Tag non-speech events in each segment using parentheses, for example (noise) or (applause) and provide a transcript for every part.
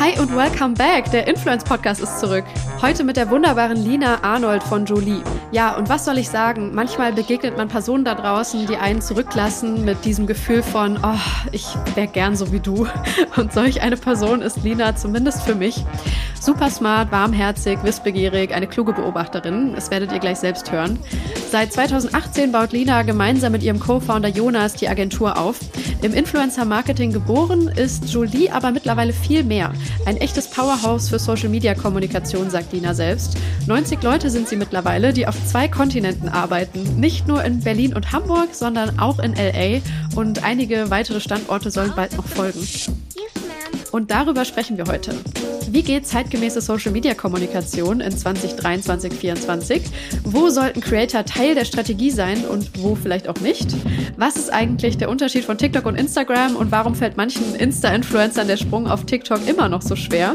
Hi welcome back. Der Influence Podcast ist zurück. Heute mit der wunderbaren Lina Arnold von Jolie. Ja, und was soll ich sagen? Manchmal begegnet man Personen da draußen, die einen zurücklassen mit diesem Gefühl von, oh, ich wäre gern so wie du. (laughs) Und solch eine Person ist Lina zumindest für mich. Super smart, warmherzig, wissbegierig, eine kluge Beobachterin. Das werdet ihr gleich selbst hören. Seit 2018 baut Lina gemeinsam mit ihrem Co-Founder Jonas die Agentur auf. Im Influencer-Marketing geboren ist Jolie aber mittlerweile viel mehr. Ein echtes Powerhouse für Social-Media-Kommunikation, sagt Lina selbst. 90 Leute sind sie mittlerweile, die auf zwei Kontinenten arbeiten. Nicht nur in Berlin und Hamburg, sondern auch in LA. Und einige weitere Standorte sollen bald noch folgen. Und darüber sprechen wir heute. Wie geht zeitgemäße Social Media Kommunikation in 2023, 2024? Wo sollten Creator Teil der Strategie sein und wo vielleicht auch nicht? Was ist eigentlich der Unterschied von TikTok und Instagram und warum fällt manchen Insta-Influencern der Sprung auf TikTok immer noch so schwer?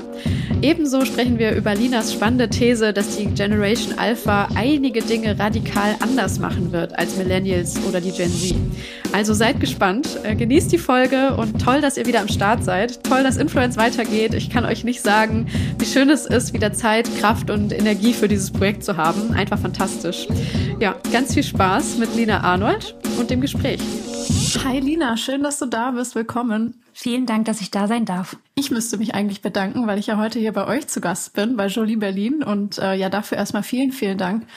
Ebenso sprechen wir über Linas spannende These, dass die Generation Alpha einige Dinge radikal anders machen wird als Millennials oder die Gen Z. Also seid gespannt, äh, genießt die Folge und toll, dass ihr wieder am Start seid. Toll, dass Influence weitergeht. Ich kann euch nicht sagen, wie schön es ist, wieder Zeit, Kraft und Energie für dieses Projekt zu haben. Einfach fantastisch. Ja, ganz viel Spaß mit Lina Arnold und dem Gespräch. Hi Lina, schön, dass du da bist. Willkommen. Vielen Dank, dass ich da sein darf. Ich müsste mich eigentlich bedanken, weil ich ja heute hier bei euch zu Gast bin, bei Jolie Berlin. Und äh, ja, dafür erstmal vielen, vielen Dank.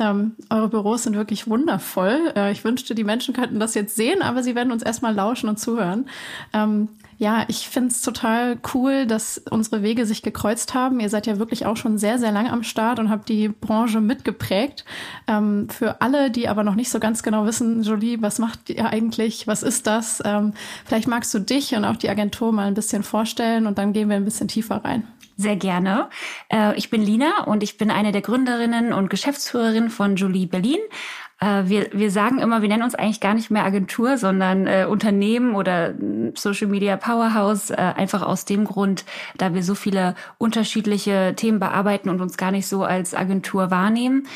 Ähm, eure Büros sind wirklich wundervoll. Äh, ich wünschte, die Menschen könnten das jetzt sehen, aber sie werden uns erstmal lauschen und zuhören. Ähm, ja, ich finde es total cool, dass unsere Wege sich gekreuzt haben. Ihr seid ja wirklich auch schon sehr, sehr lange am Start und habt die Branche mitgeprägt. Ähm, für alle, die aber noch nicht so ganz genau wissen, Jolie, was macht ihr eigentlich? Was ist das? Ähm, vielleicht magst du dich und auch die Agentur mal ein bisschen vorstellen und dann gehen wir ein bisschen tiefer rein. Sehr gerne. Äh, ich bin Lina und ich bin eine der Gründerinnen und Geschäftsführerin von Jolie Berlin. Äh, wir, wir sagen immer, wir nennen uns eigentlich gar nicht mehr Agentur, sondern äh, Unternehmen oder Social Media Powerhouse, äh, einfach aus dem Grund, da wir so viele unterschiedliche Themen bearbeiten und uns gar nicht so als Agentur wahrnehmen.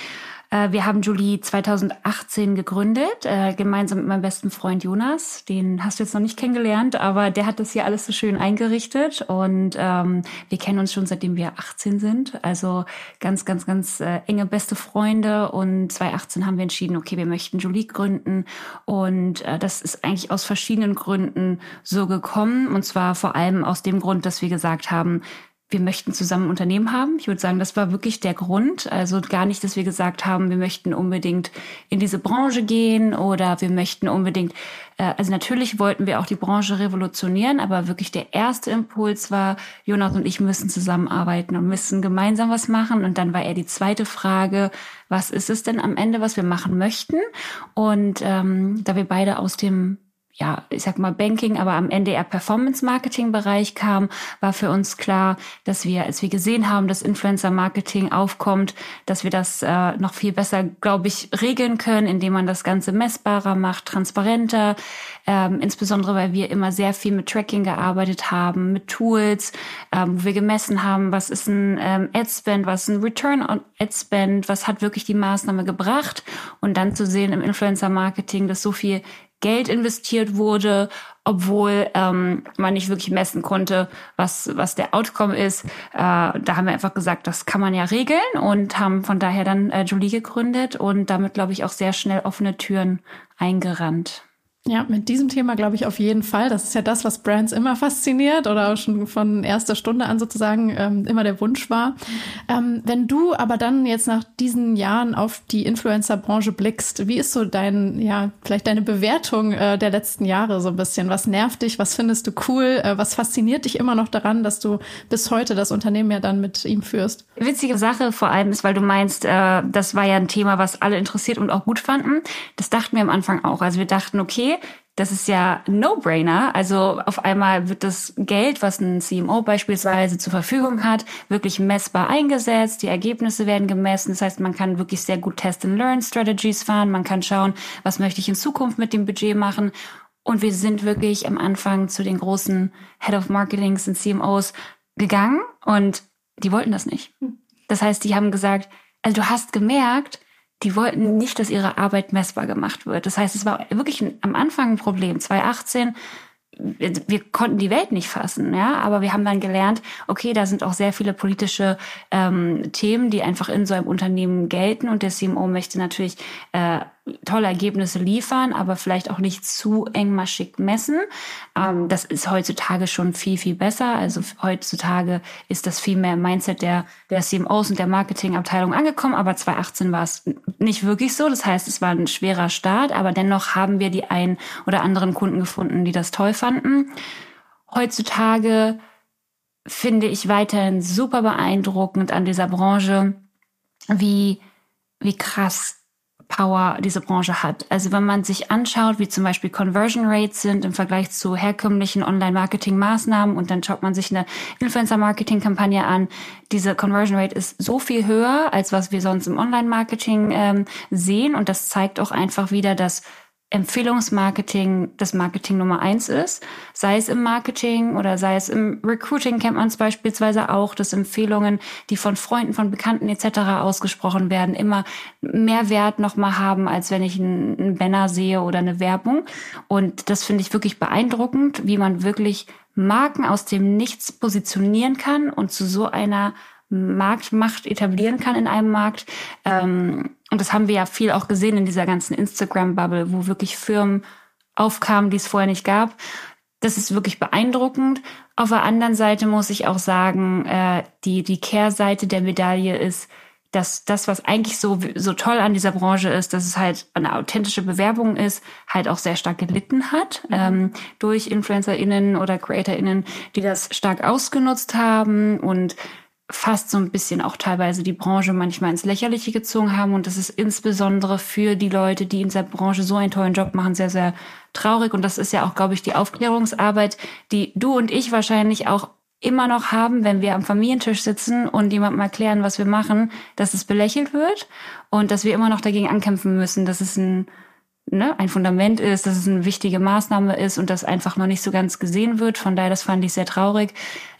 Äh, wir haben Julie 2018 gegründet, äh, gemeinsam mit meinem besten Freund Jonas. Den hast du jetzt noch nicht kennengelernt, aber der hat das hier alles so schön eingerichtet und ähm, wir kennen uns schon seitdem wir 18 sind. Also ganz, ganz, ganz äh, enge beste Freunde und 2018 haben wir entschieden, okay, wir möchten Julie gründen und äh, das ist eigentlich aus verschiedenen Gründen so gekommen und zwar vor allem aus dem Grund, dass wir gesagt haben, wir möchten zusammen Unternehmen haben. Ich würde sagen, das war wirklich der Grund. Also gar nicht, dass wir gesagt haben, wir möchten unbedingt in diese Branche gehen oder wir möchten unbedingt, äh, also natürlich wollten wir auch die Branche revolutionieren, aber wirklich der erste Impuls war, Jonas und ich müssen zusammenarbeiten und müssen gemeinsam was machen. Und dann war eher die zweite Frage, was ist es denn am Ende, was wir machen möchten? Und ähm, da wir beide aus dem ja, ich sag mal Banking, aber am Ende eher Performance-Marketing-Bereich kam, war für uns klar, dass wir, als wir gesehen haben, dass Influencer-Marketing aufkommt, dass wir das äh, noch viel besser, glaube ich, regeln können, indem man das Ganze messbarer macht, transparenter, ähm, insbesondere weil wir immer sehr viel mit Tracking gearbeitet haben, mit Tools, ähm, wo wir gemessen haben, was ist ein ähm, Ad-Spend, was ist ein Return on Ad-Spend, was hat wirklich die Maßnahme gebracht und dann zu sehen im Influencer-Marketing, dass so viel Geld investiert wurde, obwohl ähm, man nicht wirklich messen konnte, was, was der Outcome ist. Äh, da haben wir einfach gesagt, das kann man ja regeln und haben von daher dann äh, Julie gegründet und damit, glaube ich, auch sehr schnell offene Türen eingerannt. Ja, mit diesem Thema glaube ich auf jeden Fall. Das ist ja das, was Brands immer fasziniert oder auch schon von erster Stunde an sozusagen ähm, immer der Wunsch war. Ähm, wenn du aber dann jetzt nach diesen Jahren auf die Influencer-Branche blickst, wie ist so dein, ja, vielleicht deine Bewertung äh, der letzten Jahre so ein bisschen? Was nervt dich? Was findest du cool? Äh, was fasziniert dich immer noch daran, dass du bis heute das Unternehmen ja dann mit ihm führst? Witzige Sache vor allem ist, weil du meinst, äh, das war ja ein Thema, was alle interessiert und auch gut fanden. Das dachten wir am Anfang auch. Also wir dachten, okay, das ist ja No-Brainer. Also auf einmal wird das Geld, was ein CMO beispielsweise zur Verfügung hat, wirklich messbar eingesetzt. Die Ergebnisse werden gemessen. Das heißt, man kann wirklich sehr gut Test-and-Learn-Strategies fahren. Man kann schauen, was möchte ich in Zukunft mit dem Budget machen. Und wir sind wirklich am Anfang zu den großen Head of Marketings und CMOs gegangen und die wollten das nicht. Das heißt, die haben gesagt, also du hast gemerkt, die wollten nicht, dass ihre Arbeit messbar gemacht wird. Das heißt, es war wirklich am Anfang ein Problem. 2018 wir konnten die Welt nicht fassen, ja, aber wir haben dann gelernt, okay, da sind auch sehr viele politische ähm, Themen, die einfach in so einem Unternehmen gelten und der CMO möchte natürlich äh, tolle Ergebnisse liefern, aber vielleicht auch nicht zu engmaschig messen. Ähm, das ist heutzutage schon viel, viel besser. Also heutzutage ist das viel mehr im Mindset der, der CMOs und der Marketingabteilung angekommen, aber 2018 war es nicht wirklich so. Das heißt, es war ein schwerer Start, aber dennoch haben wir die ein oder anderen Kunden gefunden, die das toll fanden. Heutzutage finde ich weiterhin super beeindruckend an dieser Branche, wie, wie krass Power diese Branche hat. Also wenn man sich anschaut, wie zum Beispiel Conversion Rates sind im Vergleich zu herkömmlichen Online-Marketing-Maßnahmen und dann schaut man sich eine Influencer-Marketing-Kampagne an, diese Conversion Rate ist so viel höher, als was wir sonst im Online-Marketing ähm, sehen und das zeigt auch einfach wieder, dass Empfehlungsmarketing das Marketing Nummer eins ist. Sei es im Marketing oder sei es im Recruiting kennt man es beispielsweise auch, dass Empfehlungen, die von Freunden, von Bekannten etc. ausgesprochen werden, immer mehr Wert nochmal haben, als wenn ich einen Banner sehe oder eine Werbung. Und das finde ich wirklich beeindruckend, wie man wirklich Marken aus dem Nichts positionieren kann und zu so einer Marktmacht etablieren kann in einem Markt. Ähm, und das haben wir ja viel auch gesehen in dieser ganzen Instagram-Bubble, wo wirklich Firmen aufkamen, die es vorher nicht gab. Das ist wirklich beeindruckend. Auf der anderen Seite muss ich auch sagen, äh, die, die Kehrseite der Medaille ist, dass das, was eigentlich so, so toll an dieser Branche ist, dass es halt eine authentische Bewerbung ist, halt auch sehr stark gelitten hat mhm. ähm, durch InfluencerInnen oder CreatorInnen, die das stark ausgenutzt haben und fast so ein bisschen auch teilweise die Branche manchmal ins Lächerliche gezogen haben. Und das ist insbesondere für die Leute, die in dieser Branche so einen tollen Job machen, sehr, sehr traurig. Und das ist ja auch, glaube ich, die Aufklärungsarbeit, die du und ich wahrscheinlich auch immer noch haben, wenn wir am Familientisch sitzen und jemandem erklären, was wir machen, dass es belächelt wird und dass wir immer noch dagegen ankämpfen müssen, dass es ein ne, ein Fundament ist, dass es eine wichtige Maßnahme ist und das einfach noch nicht so ganz gesehen wird. Von daher, das fand ich sehr traurig.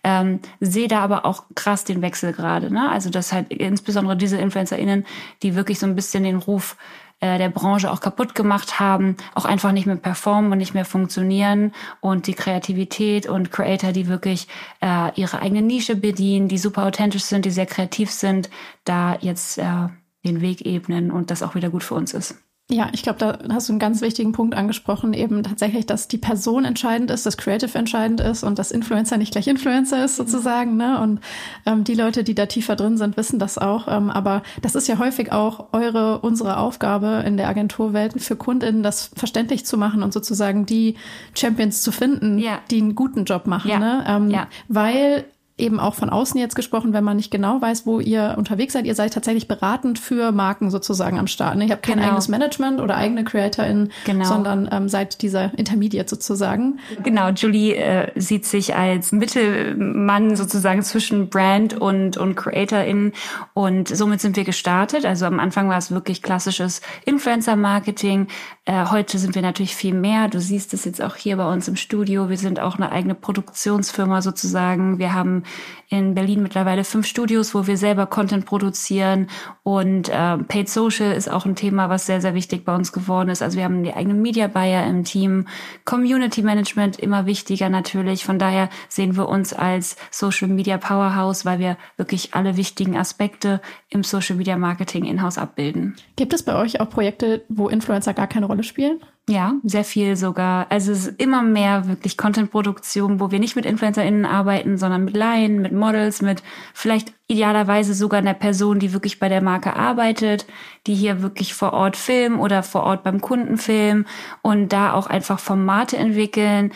Ähm, sehe da aber auch krass den Wechsel gerade. Ne? Also dass halt insbesondere diese InfluencerInnen, die wirklich so ein bisschen den Ruf äh, der Branche auch kaputt gemacht haben, auch einfach nicht mehr performen und nicht mehr funktionieren und die Kreativität und Creator, die wirklich äh, ihre eigene Nische bedienen, die super authentisch sind, die sehr kreativ sind, da jetzt äh, den Weg ebnen und das auch wieder gut für uns ist. Ja, ich glaube, da hast du einen ganz wichtigen Punkt angesprochen, eben tatsächlich, dass die Person entscheidend ist, dass Creative entscheidend ist und dass Influencer nicht gleich Influencer ist sozusagen. Ne? Und ähm, die Leute, die da tiefer drin sind, wissen das auch. Ähm, aber das ist ja häufig auch eure, unsere Aufgabe in der Agenturwelt für KundInnen, das verständlich zu machen und sozusagen die Champions zu finden, ja. die einen guten Job machen. Ja. Ne? Ähm, ja. Weil eben auch von außen jetzt gesprochen, wenn man nicht genau weiß, wo ihr unterwegs seid. Ihr seid tatsächlich beratend für Marken sozusagen am Start. Ne? Ihr habt kein genau. eigenes Management oder eigene CreatorInnen, genau. sondern ähm, seid dieser Intermediate sozusagen. Genau, Julie äh, sieht sich als Mittelmann sozusagen zwischen Brand und, und CreatorInnen und somit sind wir gestartet. Also am Anfang war es wirklich klassisches Influencer-Marketing. Äh, heute sind wir natürlich viel mehr. Du siehst es jetzt auch hier bei uns im Studio. Wir sind auch eine eigene Produktionsfirma sozusagen. Wir haben in Berlin mittlerweile fünf Studios, wo wir selber Content produzieren und äh, Paid Social ist auch ein Thema, was sehr, sehr wichtig bei uns geworden ist. Also wir haben die eigenen Media Buyer im Team, Community Management immer wichtiger natürlich. Von daher sehen wir uns als Social Media Powerhouse, weil wir wirklich alle wichtigen Aspekte im Social Media Marketing in-house abbilden. Gibt es bei euch auch Projekte, wo Influencer gar keine Rolle spielen? Ja, sehr viel sogar. Also es ist immer mehr wirklich Content-Produktion, wo wir nicht mit InfluencerInnen arbeiten, sondern mit Laien, mit Models, mit vielleicht idealerweise sogar einer Person, die wirklich bei der Marke arbeitet, die hier wirklich vor Ort filmen oder vor Ort beim Kunden filmen und da auch einfach Formate entwickeln,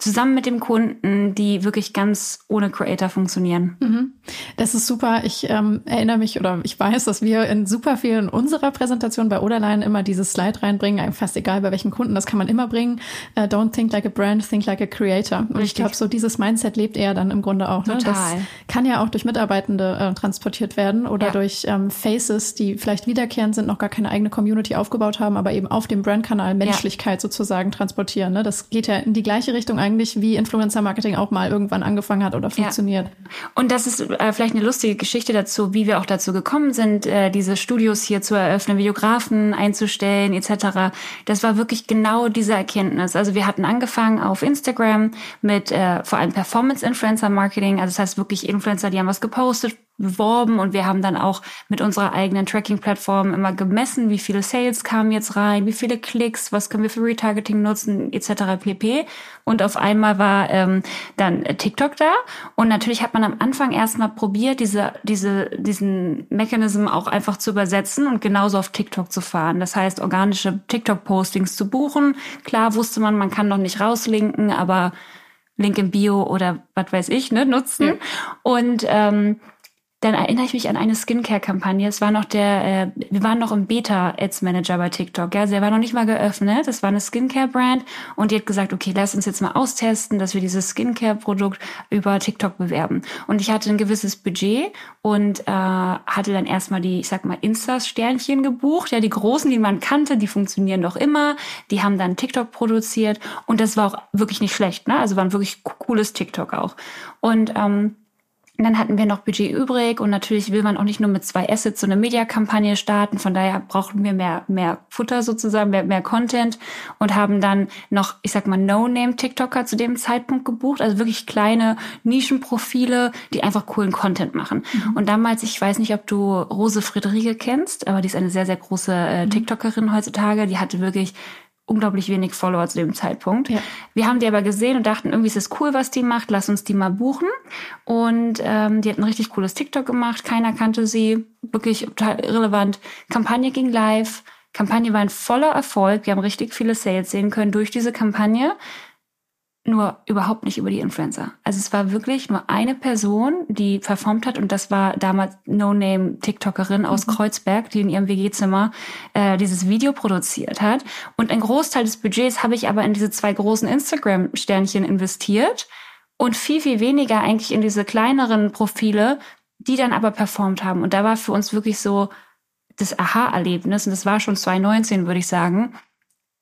zusammen mit dem Kunden, die wirklich ganz ohne Creator funktionieren. Mhm. Das ist super. Ich ähm, erinnere mich oder ich weiß, dass wir in super vielen unserer Präsentationen bei Oderline immer dieses Slide reinbringen, fast egal bei welchem Kunden, das kann man immer bringen. Uh, don't think like a brand, think like a creator. Und Richtig. ich glaube, so dieses Mindset lebt er dann im Grunde auch. Ne? Das kann ja auch durch Mitarbeitende äh, transportiert werden oder ja. durch ähm, Faces, die vielleicht wiederkehrend sind, noch gar keine eigene Community aufgebaut haben, aber eben auf dem Brandkanal Menschlichkeit ja. sozusagen transportieren. Ne? Das geht ja in die gleiche Richtung eigentlich eigentlich, wie Influencer-Marketing auch mal irgendwann angefangen hat oder funktioniert. Ja. Und das ist äh, vielleicht eine lustige Geschichte dazu, wie wir auch dazu gekommen sind, äh, diese Studios hier zu eröffnen, Videografen einzustellen etc. Das war wirklich genau diese Erkenntnis. Also wir hatten angefangen auf Instagram mit äh, vor allem Performance-Influencer-Marketing, also das heißt wirklich Influencer, die haben was gepostet, beworben und wir haben dann auch mit unserer eigenen Tracking-Plattform immer gemessen, wie viele Sales kamen jetzt rein, wie viele Klicks, was können wir für Retargeting nutzen, etc. pp. Und auf einmal war ähm, dann TikTok da und natürlich hat man am Anfang erstmal probiert, diese, diese, diesen Mechanism auch einfach zu übersetzen und genauso auf TikTok zu fahren. Das heißt, organische TikTok-Postings zu buchen. Klar wusste man, man kann noch nicht rauslinken, aber Link im Bio oder was weiß ich, ne, nutzen. Ja. Und ähm, dann erinnere ich mich an eine Skincare-Kampagne. Es war noch der, äh, wir waren noch im Beta-Ads-Manager bei TikTok. Ja, der war noch nicht mal geöffnet. Das war eine Skincare-Brand und die hat gesagt, okay, lass uns jetzt mal austesten, dass wir dieses Skincare-Produkt über TikTok bewerben. Und ich hatte ein gewisses Budget und äh, hatte dann erstmal die, ich sag mal, Insta-Sternchen gebucht. Ja, die großen, die man kannte, die funktionieren doch immer. Die haben dann TikTok produziert und das war auch wirklich nicht schlecht. Ne? Also war ein wirklich cooles TikTok auch. Und ähm, und dann hatten wir noch Budget übrig und natürlich will man auch nicht nur mit zwei Assets so eine Mediakampagne starten. Von daher brauchten wir mehr, mehr Futter sozusagen, mehr, mehr Content und haben dann noch, ich sag mal, No-Name-TikToker zu dem Zeitpunkt gebucht. Also wirklich kleine Nischenprofile, die einfach coolen Content machen. Mhm. Und damals, ich weiß nicht, ob du Rose Friederike kennst, aber die ist eine sehr, sehr große äh, mhm. TikTokerin heutzutage. Die hatte wirklich unglaublich wenig Follower zu dem Zeitpunkt. Ja. Wir haben die aber gesehen und dachten, irgendwie ist es cool, was die macht, lass uns die mal buchen. Und ähm, die hat ein richtig cooles TikTok gemacht, keiner kannte sie, wirklich total irrelevant. Kampagne ging live, Kampagne war ein voller Erfolg, wir haben richtig viele Sales sehen können durch diese Kampagne nur überhaupt nicht über die Influencer. Also es war wirklich nur eine Person, die performt hat und das war damals No-Name-TikTokerin aus mhm. Kreuzberg, die in ihrem WG-Zimmer äh, dieses Video produziert hat. Und ein Großteil des Budgets habe ich aber in diese zwei großen Instagram-Sternchen investiert und viel, viel weniger eigentlich in diese kleineren Profile, die dann aber performt haben. Und da war für uns wirklich so das Aha-Erlebnis, und das war schon 2019, würde ich sagen,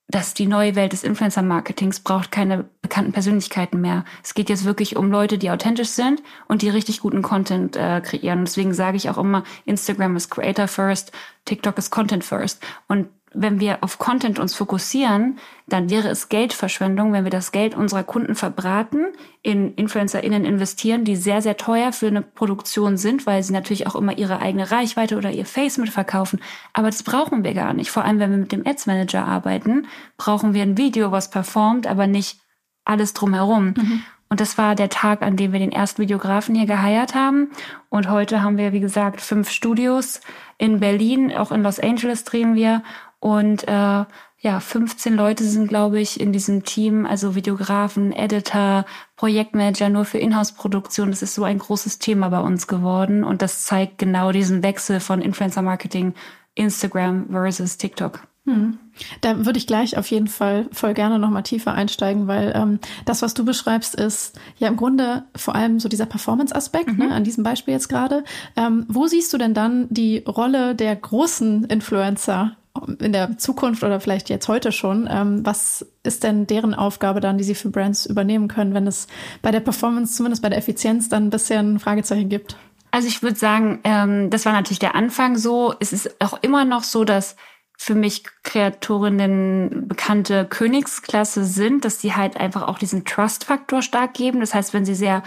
dass die neue Welt des Influencer-Marketings braucht keine bekannten Persönlichkeiten mehr. Es geht jetzt wirklich um Leute, die authentisch sind und die richtig guten Content äh, kreieren. Deswegen sage ich auch immer, Instagram ist Creator First, TikTok ist Content First. Und wenn wir auf Content uns fokussieren, dann wäre es Geldverschwendung, wenn wir das Geld unserer Kunden verbraten, in InfluencerInnen investieren, die sehr, sehr teuer für eine Produktion sind, weil sie natürlich auch immer ihre eigene Reichweite oder ihr Face mitverkaufen. Aber das brauchen wir gar nicht. Vor allem, wenn wir mit dem Ads Manager arbeiten, brauchen wir ein Video, was performt, aber nicht alles drumherum. Mhm. Und das war der Tag, an dem wir den ersten Videografen hier geheiert haben. Und heute haben wir, wie gesagt, fünf Studios in Berlin, auch in Los Angeles drehen wir. Und äh, ja, 15 Leute sind, glaube ich, in diesem Team, also Videografen, Editor, Projektmanager nur für Inhouse-Produktion. Das ist so ein großes Thema bei uns geworden. Und das zeigt genau diesen Wechsel von Influencer-Marketing, Instagram versus TikTok. Hm. Da würde ich gleich auf jeden Fall voll gerne nochmal tiefer einsteigen, weil ähm, das, was du beschreibst, ist ja im Grunde vor allem so dieser Performance-Aspekt, mhm. ne, an diesem Beispiel jetzt gerade. Ähm, wo siehst du denn dann die Rolle der großen Influencer in der Zukunft oder vielleicht jetzt heute schon? Ähm, was ist denn deren Aufgabe dann, die sie für Brands übernehmen können, wenn es bei der Performance, zumindest bei der Effizienz, dann ein bisschen Fragezeichen gibt? Also ich würde sagen, ähm, das war natürlich der Anfang so. Es ist auch immer noch so, dass für mich Kreatorinnen bekannte Königsklasse sind, dass sie halt einfach auch diesen Trust-Faktor stark geben. Das heißt, wenn sie sehr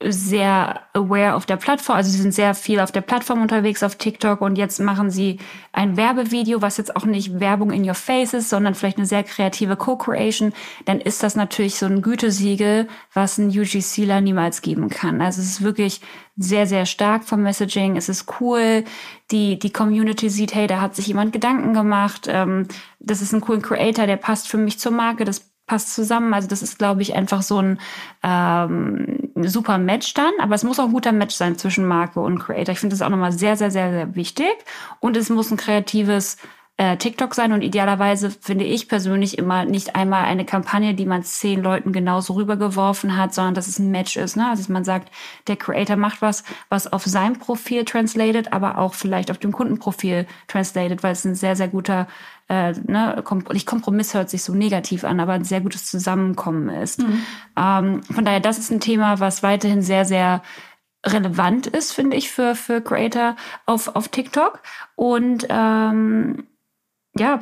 sehr aware auf der Plattform, also sie sind sehr viel auf der Plattform unterwegs auf TikTok und jetzt machen sie ein Werbevideo, was jetzt auch nicht Werbung in your face ist, sondern vielleicht eine sehr kreative Co-Creation, dann ist das natürlich so ein Gütesiegel, was ein UGCler niemals geben kann. Also es ist wirklich sehr, sehr stark vom Messaging, es ist cool, die, die Community sieht, hey, da hat sich jemand Gedanken gemacht, ähm, das ist ein cooler Creator, der passt für mich zur Marke, das passt zusammen. Also das ist, glaube ich, einfach so ein ähm, super Match dann. Aber es muss auch ein guter Match sein zwischen Marke und Creator. Ich finde das auch nochmal sehr, sehr, sehr, sehr wichtig. Und es muss ein kreatives äh, TikTok sein und idealerweise finde ich persönlich immer nicht einmal eine Kampagne, die man zehn Leuten genauso rübergeworfen hat, sondern dass es ein Match ist. Ne? Also man sagt, der Creator macht was, was auf seinem Profil translated, aber auch vielleicht auf dem Kundenprofil translated, weil es ein sehr, sehr guter äh, ne, nicht Kompromiss hört sich so negativ an, aber ein sehr gutes Zusammenkommen ist. Mhm. Ähm, von daher, das ist ein Thema, was weiterhin sehr, sehr relevant ist, finde ich, für, für Creator auf, auf TikTok. Und ähm, ja,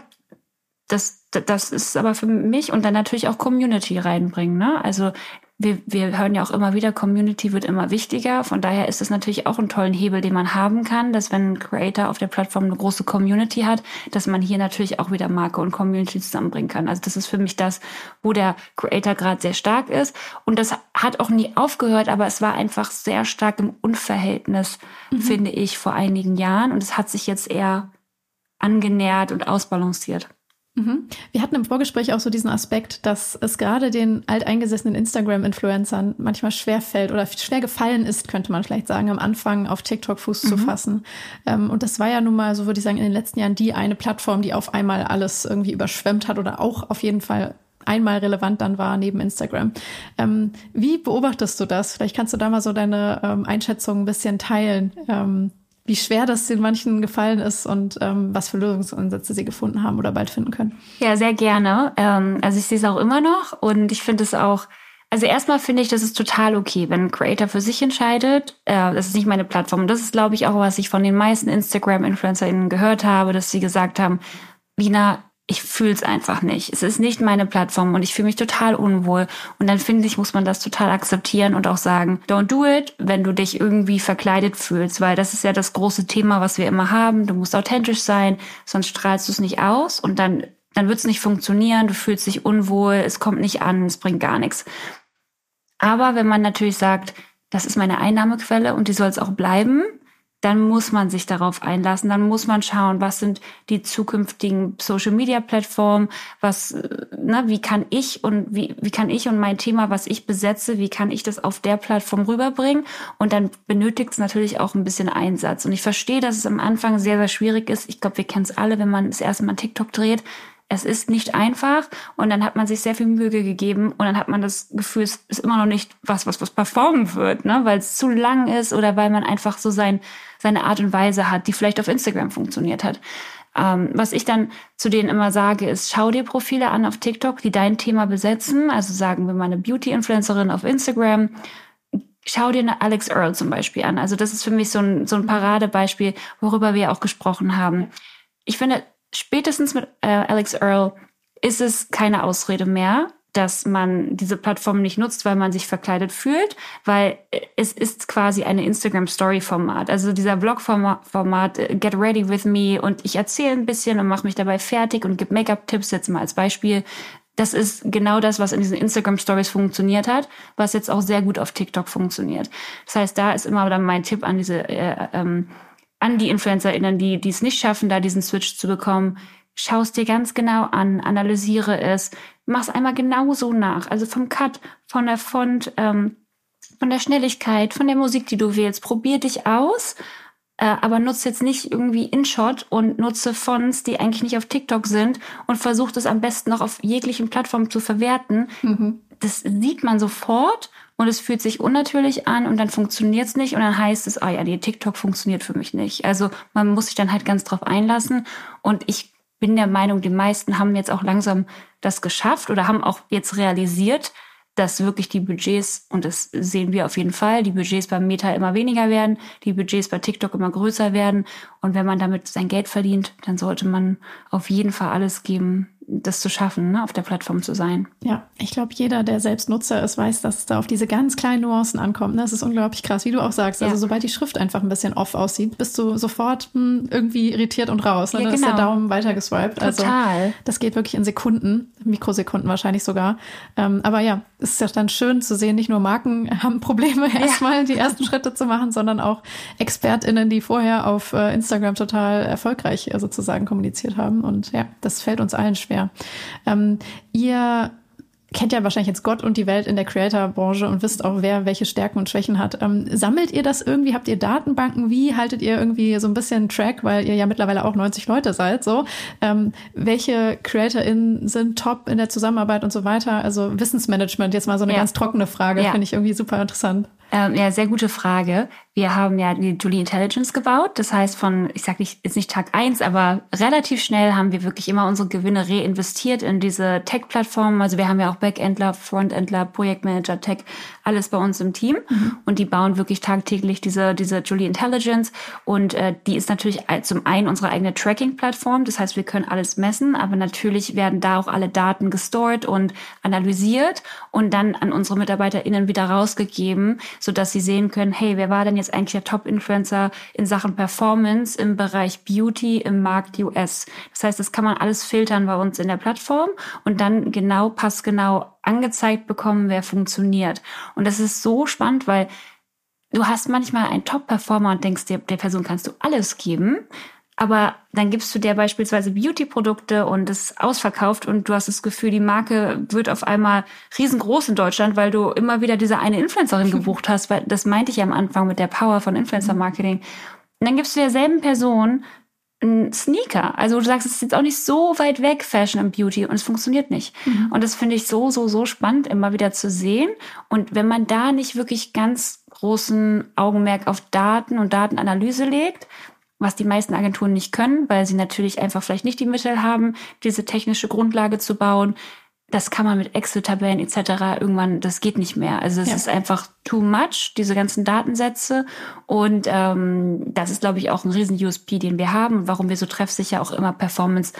das, das ist aber für mich und dann natürlich auch Community reinbringen. Ne? Also wir, wir hören ja auch immer wieder, Community wird immer wichtiger. Von daher ist es natürlich auch ein tollen Hebel, den man haben kann, dass wenn ein Creator auf der Plattform eine große Community hat, dass man hier natürlich auch wieder Marke und Community zusammenbringen kann. Also das ist für mich das, wo der Creator gerade sehr stark ist. Und das hat auch nie aufgehört, aber es war einfach sehr stark im Unverhältnis, mhm. finde ich, vor einigen Jahren. Und es hat sich jetzt eher angenähert und ausbalanciert. Mhm. Wir hatten im Vorgespräch auch so diesen Aspekt, dass es gerade den alteingesessenen Instagram-Influencern manchmal schwer fällt oder schwer gefallen ist, könnte man vielleicht sagen, am Anfang auf TikTok Fuß mhm. zu fassen. Ähm, und das war ja nun mal, so würde ich sagen, in den letzten Jahren die eine Plattform, die auf einmal alles irgendwie überschwemmt hat oder auch auf jeden Fall einmal relevant dann war neben Instagram. Ähm, wie beobachtest du das? Vielleicht kannst du da mal so deine ähm, Einschätzung ein bisschen teilen. Wie schwer das den manchen gefallen ist und ähm, was für Lösungsansätze sie gefunden haben oder bald finden können. Ja, sehr gerne. Ähm, also ich sehe es auch immer noch und ich finde es auch, also erstmal finde ich, das ist total okay, wenn ein Creator für sich entscheidet. Äh, das ist nicht meine Plattform. Und das ist, glaube ich, auch, was ich von den meisten Instagram-InfluencerInnen gehört habe, dass sie gesagt haben, Lina, ich fühle es einfach nicht. Es ist nicht meine Plattform und ich fühle mich total unwohl. Und dann finde ich, muss man das total akzeptieren und auch sagen, don't do it, wenn du dich irgendwie verkleidet fühlst, weil das ist ja das große Thema, was wir immer haben. Du musst authentisch sein, sonst strahlst du es nicht aus und dann, dann wird es nicht funktionieren, du fühlst dich unwohl, es kommt nicht an, es bringt gar nichts. Aber wenn man natürlich sagt, das ist meine Einnahmequelle und die soll es auch bleiben, dann muss man sich darauf einlassen, dann muss man schauen, was sind die zukünftigen Social Media Plattformen, was, ne, wie kann ich und wie, wie kann ich und mein Thema, was ich besetze, wie kann ich das auf der Plattform rüberbringen? Und dann benötigt es natürlich auch ein bisschen Einsatz. Und ich verstehe, dass es am Anfang sehr, sehr schwierig ist. Ich glaube, wir kennen es alle, wenn man das erste Mal TikTok dreht es ist nicht einfach und dann hat man sich sehr viel Mühe gegeben und dann hat man das Gefühl, es ist immer noch nicht was, was, was performen wird, ne? weil es zu lang ist oder weil man einfach so sein, seine Art und Weise hat, die vielleicht auf Instagram funktioniert hat. Ähm, was ich dann zu denen immer sage, ist, schau dir Profile an auf TikTok, die dein Thema besetzen. Also sagen wir mal eine Beauty-Influencerin auf Instagram. Schau dir eine Alex Earl zum Beispiel an. Also das ist für mich so ein, so ein Paradebeispiel, worüber wir auch gesprochen haben. Ich finde, spätestens mit äh, Alex Earl ist es keine Ausrede mehr, dass man diese Plattform nicht nutzt, weil man sich verkleidet fühlt, weil es ist quasi eine Instagram Story Format. Also dieser Blog Format äh, Get Ready with Me und ich erzähle ein bisschen und mache mich dabei fertig und gebe Make-up Tipps jetzt mal als Beispiel. Das ist genau das, was in diesen Instagram Stories funktioniert hat, was jetzt auch sehr gut auf TikTok funktioniert. Das heißt, da ist immer dann mein Tipp an diese äh, ähm, an die InfluencerInnen, die, die es nicht schaffen, da diesen Switch zu bekommen, schau es dir ganz genau an, analysiere es, mach es einmal genau so nach. Also vom Cut, von der Font, ähm, von der Schnelligkeit, von der Musik, die du wählst. Probier dich aus, äh, aber nutze jetzt nicht irgendwie InShot und nutze Fonts, die eigentlich nicht auf TikTok sind und versuch das am besten noch auf jeglichen Plattformen zu verwerten. Mhm. Das sieht man sofort und es fühlt sich unnatürlich an und dann funktioniert es nicht und dann heißt es, ah ja, die TikTok funktioniert für mich nicht. Also man muss sich dann halt ganz drauf einlassen und ich bin der Meinung, die meisten haben jetzt auch langsam das geschafft oder haben auch jetzt realisiert, dass wirklich die Budgets, und das sehen wir auf jeden Fall, die Budgets beim Meta immer weniger werden, die Budgets bei TikTok immer größer werden. Und wenn man damit sein Geld verdient, dann sollte man auf jeden Fall alles geben, das zu schaffen, ne, auf der Plattform zu sein. Ja, ich glaube, jeder, der selbst Nutzer ist, weiß, dass es da auf diese ganz kleinen Nuancen ankommt. Ne? Das ist unglaublich krass, wie du auch sagst. Also ja. Also sobald die Schrift einfach ein bisschen off aussieht, bist du sofort hm, irgendwie irritiert und raus. Ne? Ja, dann genau. ist der genau. Daumen weiter geswiped. Also Total. Also das geht wirklich in Sekunden, Mikrosekunden wahrscheinlich sogar. Ähm, aber ja, es ist ja dann schön zu sehen, nicht nur Marken (laughs) haben Probleme, ja. erstmal die ersten Schritte zu machen, sondern auch ExpertInnen, die vorher auf äh, Instagram total erfolgreich äh, sozusagen kommuniziert haben. Und ja, das fällt uns allen schwer. Ähm, ihr kennt ja wahrscheinlich jetzt Gott und die Welt in der Creator-Branche und wisst auch, wer welche Stärken und Schwächen hat. Ähm, sammelt ihr das irgendwie? Habt ihr Datenbanken? Wie haltet ihr irgendwie so ein bisschen Track, weil ihr ja mittlerweile auch 90 Leute seid? So, ähm, welche CreatorInnen sind top in der Zusammenarbeit und so weiter? Also Wissensmanagement, jetzt mal so eine ja. ganz trockene Frage, ja. finde ich irgendwie super interessant. Ähm, ja, sehr gute Frage. Wir haben ja die Julie Intelligence gebaut. Das heißt, von, ich sage nicht, jetzt nicht Tag eins, aber relativ schnell haben wir wirklich immer unsere Gewinne reinvestiert in diese Tech-Plattformen. Also wir haben ja auch Backendler, Frontendler, Projektmanager, Tech, alles bei uns im Team. Mhm. Und die bauen wirklich tagtäglich diese, diese Julie Intelligence. Und äh, die ist natürlich zum einen unsere eigene Tracking-Plattform. Das heißt, wir können alles messen, aber natürlich werden da auch alle Daten gestored und analysiert und dann an unsere MitarbeiterInnen wieder rausgegeben so dass sie sehen können, hey, wer war denn jetzt eigentlich der Top-Influencer in Sachen Performance im Bereich Beauty im Markt US? Das heißt, das kann man alles filtern bei uns in der Plattform und dann genau, passgenau angezeigt bekommen, wer funktioniert. Und das ist so spannend, weil du hast manchmal einen Top-Performer und denkst dir, der Person kannst du alles geben. Aber dann gibst du der beispielsweise Beauty-Produkte und es ausverkauft und du hast das Gefühl, die Marke wird auf einmal riesengroß in Deutschland, weil du immer wieder diese eine Influencerin (laughs) gebucht hast, weil das meinte ich ja am Anfang mit der Power von Influencer-Marketing. Und dann gibst du derselben Person einen Sneaker. Also du sagst, es ist jetzt auch nicht so weit weg, Fashion und Beauty, und es funktioniert nicht. Mhm. Und das finde ich so, so, so spannend, immer wieder zu sehen. Und wenn man da nicht wirklich ganz großen Augenmerk auf Daten und Datenanalyse legt, was die meisten Agenturen nicht können, weil sie natürlich einfach vielleicht nicht die Mittel haben, diese technische Grundlage zu bauen. Das kann man mit Excel-Tabellen etc. irgendwann, das geht nicht mehr. Also es ja. ist einfach too much, diese ganzen Datensätze. Und ähm, das ist, glaube ich, auch ein riesen USP, den wir haben und warum wir so treffsicher auch immer Performance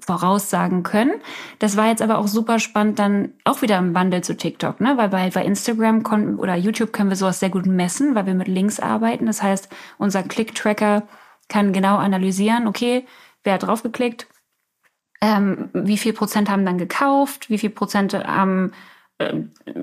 voraussagen können. Das war jetzt aber auch super spannend dann auch wieder im Wandel zu TikTok, ne? Weil bei, bei Instagram oder YouTube können wir sowas sehr gut messen, weil wir mit Links arbeiten. Das heißt, unser Click-Tracker kann genau analysieren, okay, wer hat draufgeklickt, ähm, wie viel Prozent haben dann gekauft, wie viel Prozent haben äh,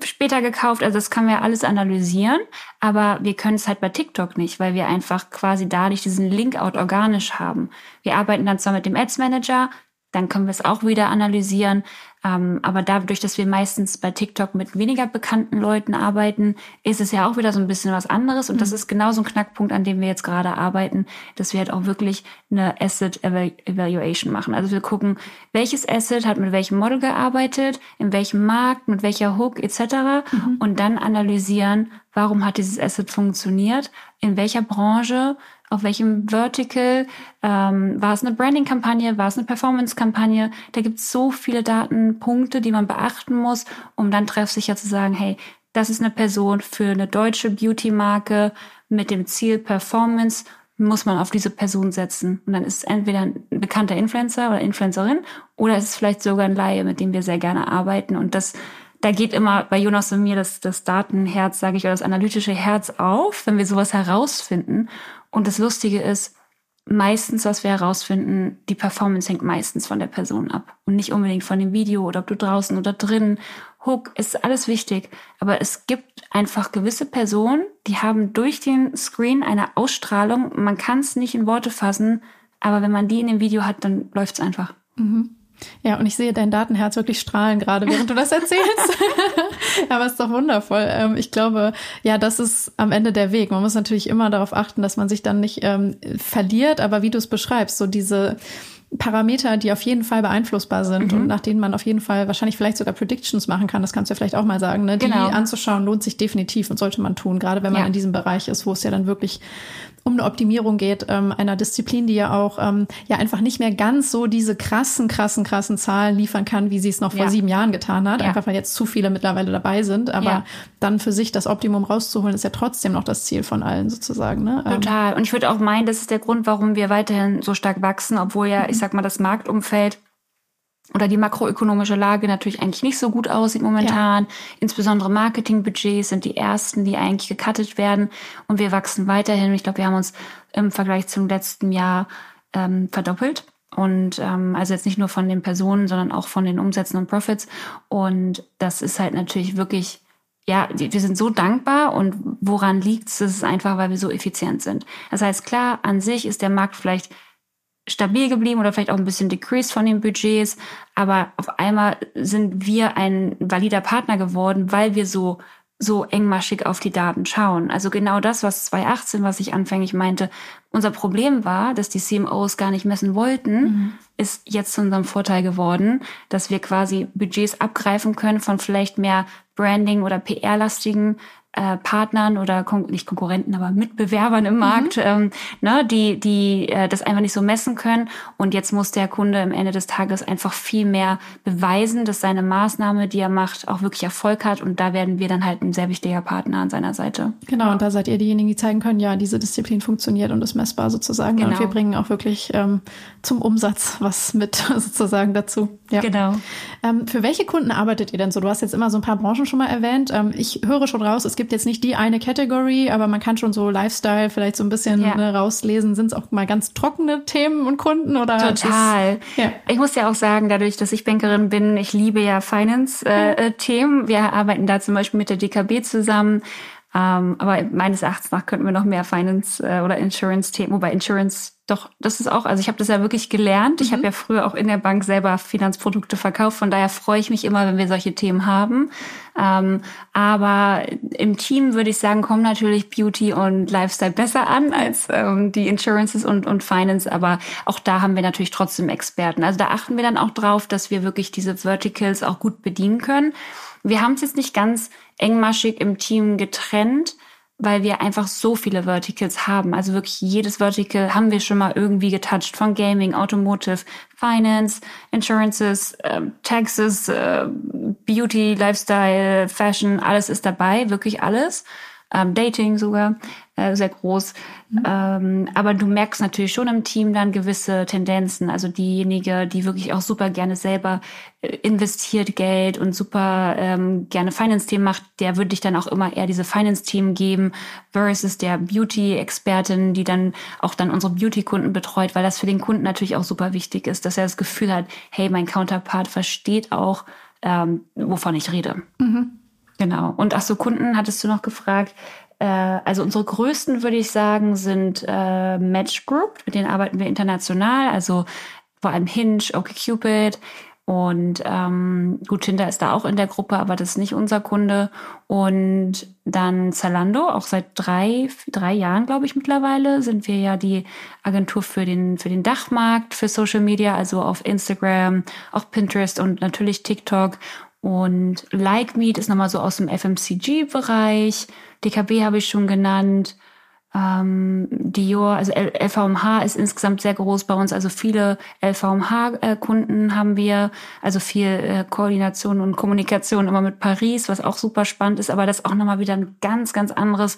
später gekauft. Also das können wir alles analysieren, aber wir können es halt bei TikTok nicht, weil wir einfach quasi dadurch diesen Linkout organisch haben. Wir arbeiten dann zwar mit dem Ads Manager, dann können wir es auch wieder analysieren. Ähm, aber dadurch, dass wir meistens bei TikTok mit weniger bekannten Leuten arbeiten, ist es ja auch wieder so ein bisschen was anderes. Und das mhm. ist genau so ein Knackpunkt, an dem wir jetzt gerade arbeiten, dass wir halt auch wirklich eine Asset Evaluation machen. Also wir gucken, welches Asset hat mit welchem Model gearbeitet, in welchem Markt, mit welcher Hook etc. Mhm. Und dann analysieren, warum hat dieses Asset funktioniert, in welcher Branche auf welchem Vertical, ähm, war es eine Branding-Kampagne, war es eine Performance-Kampagne. Da gibt es so viele Datenpunkte, die man beachten muss, um dann treffsicher zu sagen, hey, das ist eine Person für eine deutsche Beauty-Marke mit dem Ziel Performance, muss man auf diese Person setzen. Und dann ist es entweder ein bekannter Influencer oder Influencerin oder es ist vielleicht sogar ein Laie, mit dem wir sehr gerne arbeiten. Und das da geht immer bei Jonas und mir das, das Datenherz, sage ich, oder das analytische Herz auf, wenn wir sowas herausfinden. Und das Lustige ist, meistens, was wir herausfinden, die Performance hängt meistens von der Person ab und nicht unbedingt von dem Video oder ob du draußen oder drin. Hook ist alles wichtig, aber es gibt einfach gewisse Personen, die haben durch den Screen eine Ausstrahlung. Man kann es nicht in Worte fassen, aber wenn man die in dem Video hat, dann läuft es einfach. Mhm. Ja, und ich sehe dein Datenherz wirklich strahlen gerade, während du das erzählst. (laughs) Aber es ist doch wundervoll. Ähm, ich glaube, ja, das ist am Ende der Weg. Man muss natürlich immer darauf achten, dass man sich dann nicht ähm, verliert. Aber wie du es beschreibst, so diese Parameter, die auf jeden Fall beeinflussbar sind mhm. und nach denen man auf jeden Fall wahrscheinlich vielleicht sogar Predictions machen kann, das kannst du ja vielleicht auch mal sagen, ne? die genau. anzuschauen lohnt sich definitiv und sollte man tun, gerade wenn man ja. in diesem Bereich ist, wo es ja dann wirklich um eine Optimierung geht, ähm, einer Disziplin, die ja auch ähm, ja einfach nicht mehr ganz so diese krassen, krassen, krassen Zahlen liefern kann, wie sie es noch vor ja. sieben Jahren getan hat, ja. einfach weil jetzt zu viele mittlerweile dabei sind. Aber ja. dann für sich das Optimum rauszuholen, ist ja trotzdem noch das Ziel von allen sozusagen. Ne? Ähm, Total. Und ich würde auch meinen, das ist der Grund, warum wir weiterhin so stark wachsen, obwohl ja, mhm. ich sag mal, das Marktumfeld oder die makroökonomische Lage natürlich eigentlich nicht so gut aussieht momentan. Ja. Insbesondere Marketingbudgets sind die ersten, die eigentlich gecuttet werden. Und wir wachsen weiterhin. Ich glaube, wir haben uns im Vergleich zum letzten Jahr ähm, verdoppelt. Und ähm, also jetzt nicht nur von den Personen, sondern auch von den Umsätzen und Profits. Und das ist halt natürlich wirklich, ja, wir sind so dankbar und woran liegt es? Es ist einfach, weil wir so effizient sind. Das heißt, klar, an sich ist der Markt vielleicht stabil geblieben oder vielleicht auch ein bisschen decreased von den Budgets. Aber auf einmal sind wir ein valider Partner geworden, weil wir so so engmaschig auf die Daten schauen. Also genau das, was 2018, was ich anfänglich meinte, unser Problem war, dass die CMOs gar nicht messen wollten, mhm. ist jetzt zu unserem Vorteil geworden, dass wir quasi Budgets abgreifen können von vielleicht mehr Branding oder PR-lastigen äh, Partnern oder Kon nicht Konkurrenten, aber Mitbewerbern im Markt, mhm. ähm, ne, die, die äh, das einfach nicht so messen können. Und jetzt muss der Kunde am Ende des Tages einfach viel mehr beweisen, dass seine Maßnahme, die er macht, auch wirklich Erfolg hat. Und da werden wir dann halt ein sehr wichtiger Partner an seiner Seite. Genau, und da seid ihr diejenigen, die zeigen können, ja, diese Disziplin funktioniert und ist messbar sozusagen. Genau. Und wir bringen auch wirklich ähm, zum Umsatz was mit (laughs) sozusagen dazu. Ja. Genau. Ähm, für welche Kunden arbeitet ihr denn so? Du hast jetzt immer so ein paar Branchen schon mal erwähnt. Ähm, ich höre schon raus, es gibt jetzt nicht die eine Category, aber man kann schon so Lifestyle vielleicht so ein bisschen ja. ne, rauslesen. Sind es auch mal ganz trockene Themen und Kunden oder? Total. Ist, ja. Ich muss ja auch sagen, dadurch, dass ich Bankerin bin, ich liebe ja Finance-Themen. Äh, mhm. Wir arbeiten da zum Beispiel mit der DKB zusammen. Ähm, aber meines Erachtens nach könnten wir noch mehr Finance- äh, oder Insurance-Themen, wobei Insurance doch, das ist auch, also ich habe das ja wirklich gelernt. Ich mhm. habe ja früher auch in der Bank selber Finanzprodukte verkauft. Von daher freue ich mich immer, wenn wir solche Themen haben. Ähm, aber im Team würde ich sagen, kommen natürlich Beauty und Lifestyle besser an als ähm, die Insurances und, und Finance. Aber auch da haben wir natürlich trotzdem Experten. Also da achten wir dann auch drauf, dass wir wirklich diese Verticals auch gut bedienen können. Wir haben es jetzt nicht ganz engmaschig im Team getrennt weil wir einfach so viele Verticals haben. Also wirklich jedes Vertical haben wir schon mal irgendwie getouched. Von Gaming, Automotive, Finance, Insurances, äh, Taxes, äh, Beauty, Lifestyle, Fashion, alles ist dabei, wirklich alles ähm, Dating sogar, äh, sehr groß. Mhm. Ähm, aber du merkst natürlich schon im Team dann gewisse Tendenzen. Also diejenige, die wirklich auch super gerne selber äh, investiert Geld und super ähm, gerne Finance-Themen macht, der würde ich dann auch immer eher diese Finance-Themen geben versus der Beauty-Expertin, die dann auch dann unsere Beauty-Kunden betreut, weil das für den Kunden natürlich auch super wichtig ist, dass er das Gefühl hat, hey, mein Counterpart versteht auch, ähm, wovon ich rede. Mhm. Genau. Und ach so, Kunden hattest du noch gefragt. Äh, also unsere größten, würde ich sagen, sind äh, Match Group. Mit denen arbeiten wir international. Also vor allem Hinge, OkCupid. Und ähm, gut, Tinder ist da auch in der Gruppe, aber das ist nicht unser Kunde. Und dann Zalando, auch seit drei, drei Jahren, glaube ich, mittlerweile, sind wir ja die Agentur für den, für den Dachmarkt, für Social Media, also auf Instagram, auch Pinterest und natürlich TikTok. Und Like Meet ist nochmal so aus dem FMCG-Bereich. DKB habe ich schon genannt. Ähm, Dior, also LVMH ist insgesamt sehr groß bei uns. Also viele LVMH-Kunden haben wir. Also viel äh, Koordination und Kommunikation immer mit Paris, was auch super spannend ist. Aber das auch nochmal wieder ein ganz, ganz anderes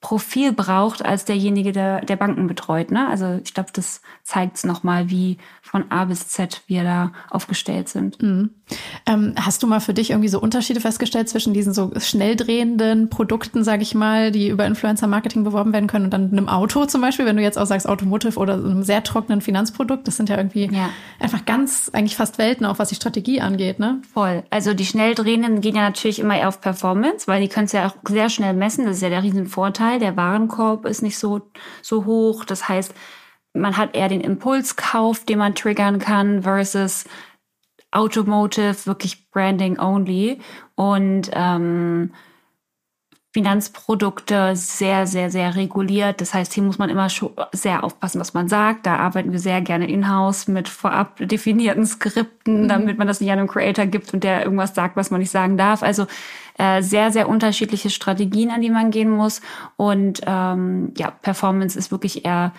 Profil braucht als derjenige, der, der Banken betreut. Ne? Also ich glaube, das zeigt es nochmal, wie von A bis Z wir da aufgestellt sind. Mhm. Ähm, hast du mal für dich irgendwie so Unterschiede festgestellt zwischen diesen so schnell drehenden Produkten, sage ich mal, die über Influencer-Marketing beworben werden können und dann einem Auto zum Beispiel, wenn du jetzt auch sagst Automotive oder einem sehr trockenen Finanzprodukt, das sind ja irgendwie ja. einfach ganz, eigentlich fast Welten, auch was die Strategie angeht, ne? Voll. Also die schnell drehenden gehen ja natürlich immer eher auf Performance, weil die können es ja auch sehr schnell messen, das ist ja der Riesenvorteil. Der Warenkorb ist nicht so, so hoch, das heißt, man hat eher den Impulskauf, den man triggern kann, versus Automotive, wirklich Branding only. Und ähm, Finanzprodukte sehr, sehr, sehr reguliert. Das heißt, hier muss man immer sehr aufpassen, was man sagt. Da arbeiten wir sehr gerne in-house mit vorab definierten Skripten, mhm. damit man das nicht an einen Creator gibt und der irgendwas sagt, was man nicht sagen darf. Also äh, sehr, sehr unterschiedliche Strategien, an die man gehen muss. Und ähm, ja, Performance ist wirklich eher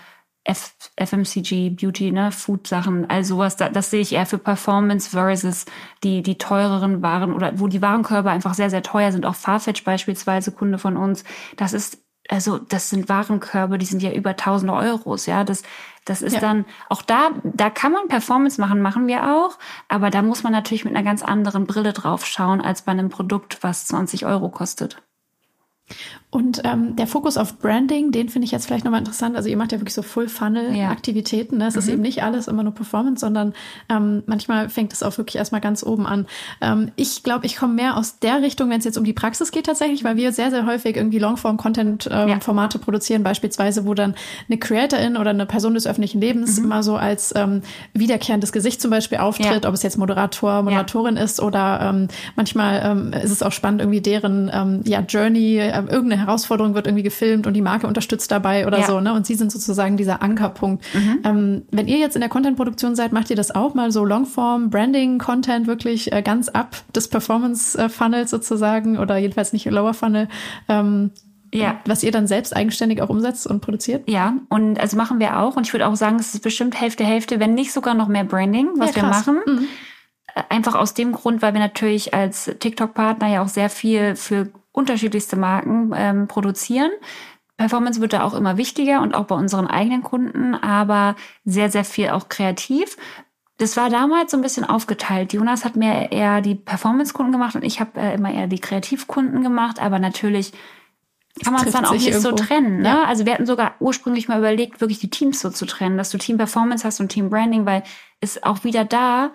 F FMCG, Beauty, ne, Food-Sachen, all sowas, da, das sehe ich eher für Performance versus die, die teureren Waren oder wo die Warenkörbe einfach sehr, sehr teuer sind. Auch Farfetch beispielsweise, Kunde von uns, das ist, also, das sind Warenkörbe, die sind ja über tausende Euros, ja, das, das ist ja. dann, auch da, da kann man Performance machen, machen wir auch, aber da muss man natürlich mit einer ganz anderen Brille drauf schauen, als bei einem Produkt, was 20 Euro kostet. Und ähm, der Fokus auf Branding, den finde ich jetzt vielleicht nochmal interessant. Also ihr macht ja wirklich so Full-Funnel-Aktivitäten. Ne? Es mhm. ist eben nicht alles immer nur Performance, sondern ähm, manchmal fängt es auch wirklich erstmal ganz oben an. Ähm, ich glaube, ich komme mehr aus der Richtung, wenn es jetzt um die Praxis geht tatsächlich, weil wir sehr, sehr häufig irgendwie Longform-Content-Formate ähm, ja. produzieren, beispielsweise, wo dann eine Creatorin oder eine Person des öffentlichen Lebens mhm. immer so als ähm, wiederkehrendes Gesicht zum Beispiel auftritt, ja. ob es jetzt Moderator, Moderatorin ja. ist oder ähm, manchmal ist es auch spannend, irgendwie deren ja, Journey, äh, irgendeine Herausforderung wird irgendwie gefilmt und die Marke unterstützt dabei oder ja. so, ne? Und sie sind sozusagen dieser Ankerpunkt. Mhm. Ähm, wenn ihr jetzt in der Content-Produktion seid, macht ihr das auch mal so Longform, Branding-Content wirklich äh, ganz ab des Performance-Funnels sozusagen oder jedenfalls nicht Lower Funnel. Ähm, ja. Was ihr dann selbst eigenständig auch umsetzt und produziert? Ja, und also machen wir auch. Und ich würde auch sagen, es ist bestimmt Hälfte, Hälfte, wenn nicht sogar noch mehr Branding, was ja, wir machen. Mhm. Einfach aus dem Grund, weil wir natürlich als TikTok-Partner ja auch sehr viel für unterschiedlichste Marken ähm, produzieren. Performance wird da auch immer wichtiger und auch bei unseren eigenen Kunden, aber sehr, sehr viel auch kreativ. Das war damals so ein bisschen aufgeteilt. Jonas hat mehr eher die Performance-Kunden gemacht und ich habe äh, immer eher die Kreativkunden gemacht, aber natürlich kann man es dann auch nicht irgendwo. so trennen. Ne? Ja. Also wir hatten sogar ursprünglich mal überlegt, wirklich die Teams so zu trennen, dass du Team Performance hast und Team Branding, weil es auch wieder da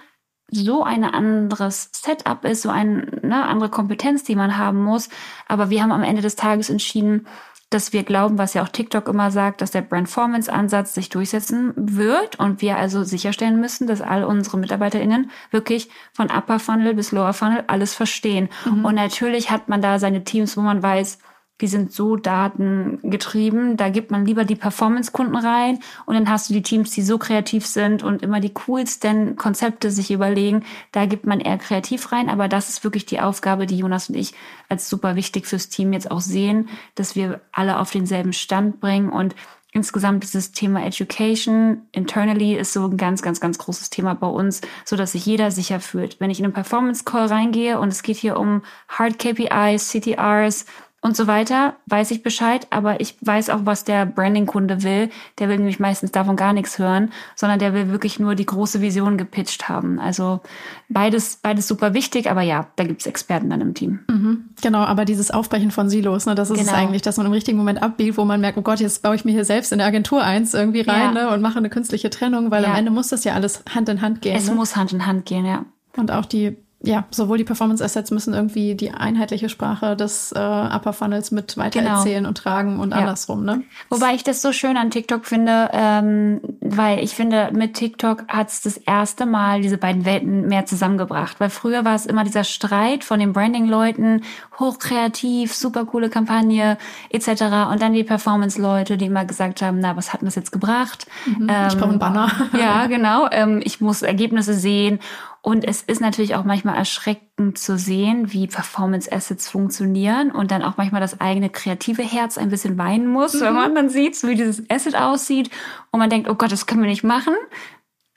so ein anderes Setup ist, so eine ne, andere Kompetenz, die man haben muss. Aber wir haben am Ende des Tages entschieden, dass wir glauben, was ja auch TikTok immer sagt, dass der Brandformance-Ansatz sich durchsetzen wird und wir also sicherstellen müssen, dass all unsere MitarbeiterInnen wirklich von Upper Funnel bis Lower Funnel alles verstehen. Mhm. Und natürlich hat man da seine Teams, wo man weiß, die sind so datengetrieben. Da gibt man lieber die Performance-Kunden rein und dann hast du die Teams, die so kreativ sind und immer die coolsten Konzepte sich überlegen. Da gibt man eher kreativ rein. Aber das ist wirklich die Aufgabe, die Jonas und ich als super wichtig fürs Team jetzt auch sehen, dass wir alle auf denselben Stand bringen und Insgesamt dieses Thema Education internally ist so ein ganz, ganz, ganz großes Thema bei uns, so dass sich jeder sicher fühlt. Wenn ich in einen Performance Call reingehe und es geht hier um Hard KPIs, CTRs, und so weiter, weiß ich Bescheid, aber ich weiß auch, was der Branding-Kunde will. Der will nämlich meistens davon gar nichts hören, sondern der will wirklich nur die große Vision gepitcht haben. Also beides, beides super wichtig, aber ja, da gibt's Experten dann im Team. Mhm, genau, aber dieses Aufbrechen von Silos, ne, das ist genau. es eigentlich, dass man im richtigen Moment abbiegt, wo man merkt, oh Gott, jetzt baue ich mir hier selbst in der Agentur eins irgendwie rein ja. ne, und mache eine künstliche Trennung, weil ja. am Ende muss das ja alles Hand in Hand gehen. Es ne? muss Hand in Hand gehen, ja. Und auch die ja, sowohl die Performance Assets müssen irgendwie die einheitliche Sprache des äh, Upper Funnels mit weitererzählen genau. und tragen und ja. andersrum, ne? Wobei ich das so schön an TikTok finde, ähm, weil ich finde, mit TikTok hat es das erste Mal diese beiden Welten mehr zusammengebracht. Weil früher war es immer dieser Streit von den Branding-Leuten, hochkreativ, super coole Kampagne, etc. Und dann die Performance-Leute, die immer gesagt haben, na, was hat denn das jetzt gebracht? Mhm, ähm, ich brauche einen Banner. ja, genau. Ähm, ich muss Ergebnisse sehen. Und es ist natürlich auch manchmal erschreckend zu sehen, wie Performance Assets funktionieren und dann auch manchmal das eigene kreative Herz ein bisschen weinen muss, mhm. wenn man dann sieht, wie dieses Asset aussieht und man denkt, oh Gott, das können wir nicht machen.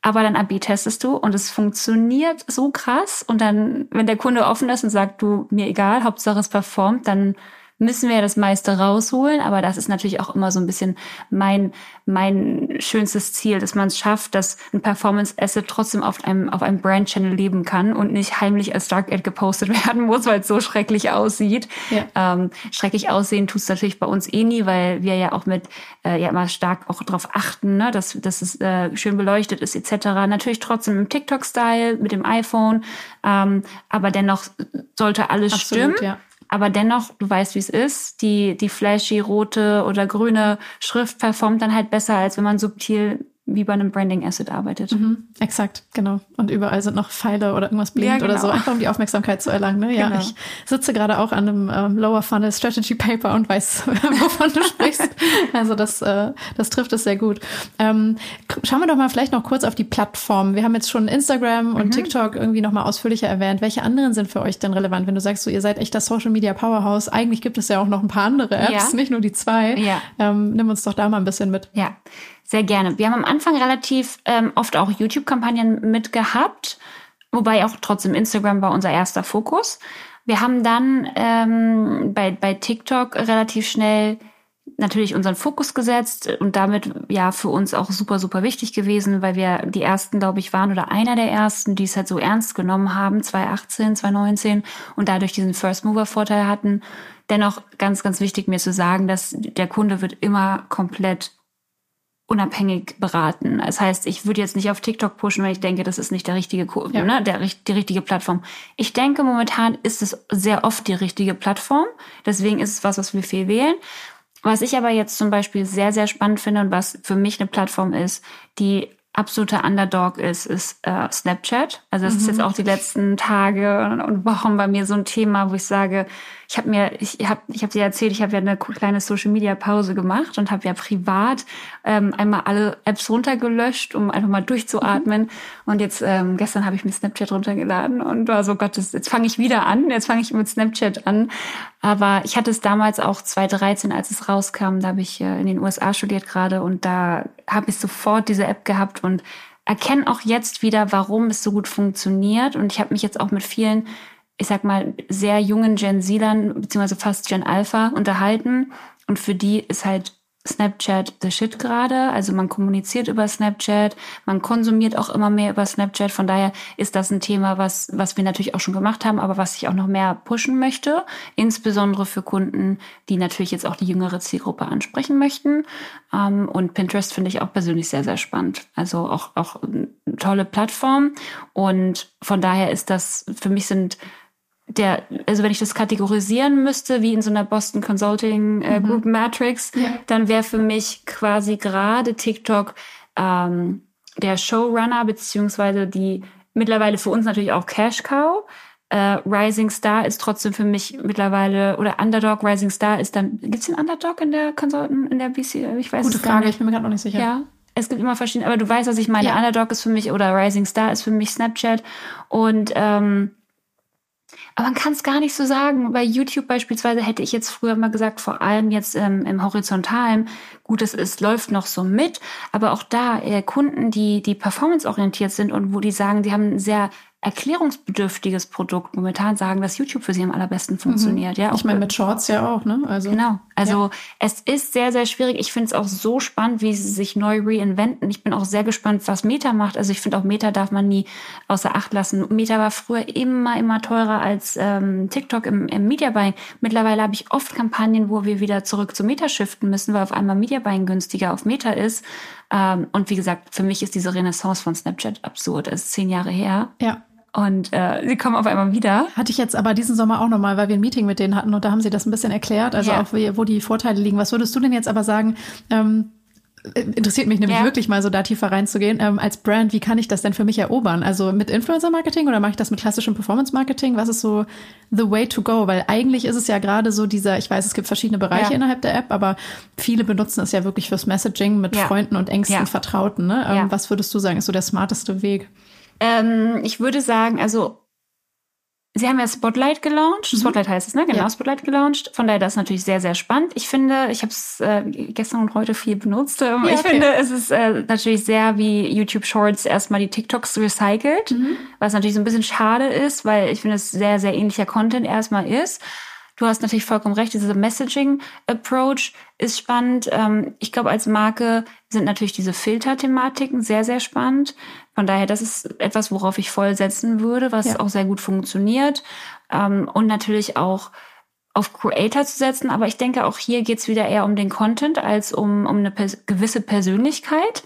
Aber dann AB testest du und es funktioniert so krass. Und dann, wenn der Kunde offen ist und sagt, du, mir egal, Hauptsache es performt, dann müssen wir das meiste rausholen. Aber das ist natürlich auch immer so ein bisschen mein, mein schönstes Ziel, dass man es schafft, dass ein Performance Asset trotzdem auf einem, auf einem Brand Channel leben kann und nicht heimlich als Dark Ad gepostet (laughs) werden muss, weil es so schrecklich aussieht. Ja. Ähm, schrecklich aussehen tut es natürlich bei uns eh nie, weil wir ja auch mit, äh, ja immer stark auch darauf achten, ne, dass, dass es äh, schön beleuchtet ist etc. Natürlich trotzdem im TikTok-Style mit dem iPhone, ähm, aber dennoch sollte alles Absolut, stimmen. Ja. Aber dennoch, du weißt, wie es ist. Die, die flashy rote oder grüne Schrift performt dann halt besser, als wenn man subtil wie bei einem Branding Asset arbeitet. Mhm, exakt, genau. Und überall sind noch Pfeile oder irgendwas blinkt ja, genau. oder so, einfach um die Aufmerksamkeit zu erlangen. Ne? Ja, genau. ich sitze gerade auch an einem ähm, Lower Funnel Strategy Paper und weiß, (laughs) wovon du sprichst. (laughs) Also das, äh, das trifft es sehr gut. Ähm, schauen wir doch mal vielleicht noch kurz auf die Plattform. Wir haben jetzt schon Instagram und mhm. TikTok irgendwie noch mal ausführlicher erwähnt. Welche anderen sind für euch denn relevant, wenn du sagst, so ihr seid echt das Social Media Powerhouse? Eigentlich gibt es ja auch noch ein paar andere Apps, ja. nicht nur die zwei. Ja. Ähm, nimm uns doch da mal ein bisschen mit. Ja. Sehr gerne. Wir haben am Anfang relativ ähm, oft auch YouTube-Kampagnen mitgehabt, wobei auch trotzdem Instagram war unser erster Fokus. Wir haben dann ähm, bei, bei TikTok relativ schnell natürlich unseren Fokus gesetzt und damit ja für uns auch super, super wichtig gewesen, weil wir die ersten, glaube ich, waren oder einer der ersten, die es halt so ernst genommen haben, 2018, 2019 und dadurch diesen First Mover Vorteil hatten. Dennoch ganz, ganz wichtig mir zu sagen, dass der Kunde wird immer komplett unabhängig beraten. Das heißt, ich würde jetzt nicht auf TikTok pushen, wenn ich denke, das ist nicht der richtige, ja. ne, der, die richtige Plattform. Ich denke, momentan ist es sehr oft die richtige Plattform. Deswegen ist es was, was wir viel wählen. Was ich aber jetzt zum Beispiel sehr, sehr spannend finde und was für mich eine Plattform ist, die absoluter Underdog ist, ist äh, Snapchat. Also das mhm. ist jetzt mhm. auch die letzten Tage und Wochen bei mir so ein Thema, wo ich sage, ich habe mir, ich habe, ich habe dir erzählt, ich habe ja eine kleine Social Media Pause gemacht und habe ja privat ähm, einmal alle Apps runtergelöscht, um einfach mal durchzuatmen. Mhm. Und jetzt ähm, gestern habe ich mir Snapchat runtergeladen und war so Gott, jetzt fange ich wieder an. Jetzt fange ich mit Snapchat an. Aber ich hatte es damals auch 2013, als es rauskam. Da habe ich äh, in den USA studiert gerade und da habe ich sofort diese App gehabt und erkenne auch jetzt wieder, warum es so gut funktioniert. Und ich habe mich jetzt auch mit vielen ich sag mal, sehr jungen Gen Z-Lern, beziehungsweise fast Gen Alpha unterhalten. Und für die ist halt Snapchat the shit gerade. Also man kommuniziert über Snapchat, man konsumiert auch immer mehr über Snapchat. Von daher ist das ein Thema, was, was wir natürlich auch schon gemacht haben, aber was ich auch noch mehr pushen möchte. Insbesondere für Kunden, die natürlich jetzt auch die jüngere Zielgruppe ansprechen möchten. Ähm, und Pinterest finde ich auch persönlich sehr, sehr spannend. Also auch, auch eine tolle Plattform. Und von daher ist das, für mich sind der, also wenn ich das kategorisieren müsste, wie in so einer Boston Consulting äh, mhm. Group Matrix, ja. dann wäre für mich quasi gerade TikTok ähm, der Showrunner, beziehungsweise die mittlerweile für uns natürlich auch Cash Cow. Äh, Rising Star ist trotzdem für mich mittlerweile, oder Underdog, Rising Star ist dann, gibt's den Underdog in der Consultant, in der BC? Ich weiß Gute es Frage, ich bin mir gerade noch nicht sicher. Ja, es gibt immer verschiedene, aber du weißt, was ich meine. Ja. Underdog ist für mich, oder Rising Star ist für mich Snapchat. Und ähm, aber man kann es gar nicht so sagen. Bei YouTube beispielsweise hätte ich jetzt früher mal gesagt, vor allem jetzt ähm, im Horizontalen, gut, es ist, läuft noch so mit, aber auch da äh, Kunden, die, die performanceorientiert sind und wo die sagen, die haben sehr erklärungsbedürftiges Produkt momentan sagen, dass YouTube für sie am allerbesten funktioniert. Mhm. Ja, ich meine mit Shorts ja auch, ne? Also genau. Also ja. es ist sehr sehr schwierig. Ich finde es auch so spannend, wie sie sich neu reinventen. Ich bin auch sehr gespannt, was Meta macht. Also ich finde auch Meta darf man nie außer Acht lassen. Meta war früher immer immer teurer als ähm, TikTok im, im Media Buying. Mittlerweile habe ich oft Kampagnen, wo wir wieder zurück zu Meta shiften müssen, weil auf einmal Media Buying günstiger auf Meta ist. Ähm, und wie gesagt, für mich ist diese Renaissance von Snapchat absurd. Es ist zehn Jahre her. Ja. Und äh, sie kommen auf einmal wieder. Hatte ich jetzt aber diesen Sommer auch nochmal, weil wir ein Meeting mit denen hatten und da haben sie das ein bisschen erklärt, also ja. auch wo die Vorteile liegen. Was würdest du denn jetzt aber sagen? Ähm, interessiert mich nämlich ja. wirklich mal so da tiefer reinzugehen. Ähm, als Brand, wie kann ich das denn für mich erobern? Also mit Influencer-Marketing oder mache ich das mit klassischem Performance-Marketing? Was ist so the way to go? Weil eigentlich ist es ja gerade so dieser, ich weiß, es gibt verschiedene Bereiche ja. innerhalb der App, aber viele benutzen es ja wirklich fürs Messaging mit ja. Freunden und engsten Vertrauten. Ne? Ähm, was würdest du sagen, ist so der smarteste Weg? Ähm, ich würde sagen, also Sie haben ja Spotlight gelauncht. Mhm. Spotlight heißt es, ne? Genau, ja. Spotlight gelauncht. Von daher das ist natürlich sehr, sehr spannend. Ich finde, ich habe es äh, gestern und heute viel benutzt. Ähm, ja, ich okay. finde, es ist äh, natürlich sehr wie YouTube Shorts erstmal die TikToks recycelt, mhm. was natürlich so ein bisschen schade ist, weil ich finde, es sehr, sehr ähnlicher Content erstmal ist. Du hast natürlich vollkommen recht, dieser Messaging-Approach ist spannend. Ähm, ich glaube, als Marke sind natürlich diese Filter-Thematiken sehr, sehr spannend. Von daher, das ist etwas, worauf ich voll setzen würde, was ja. auch sehr gut funktioniert. Ähm, und natürlich auch auf Creator zu setzen. Aber ich denke, auch hier geht's wieder eher um den Content als um, um eine pers gewisse Persönlichkeit.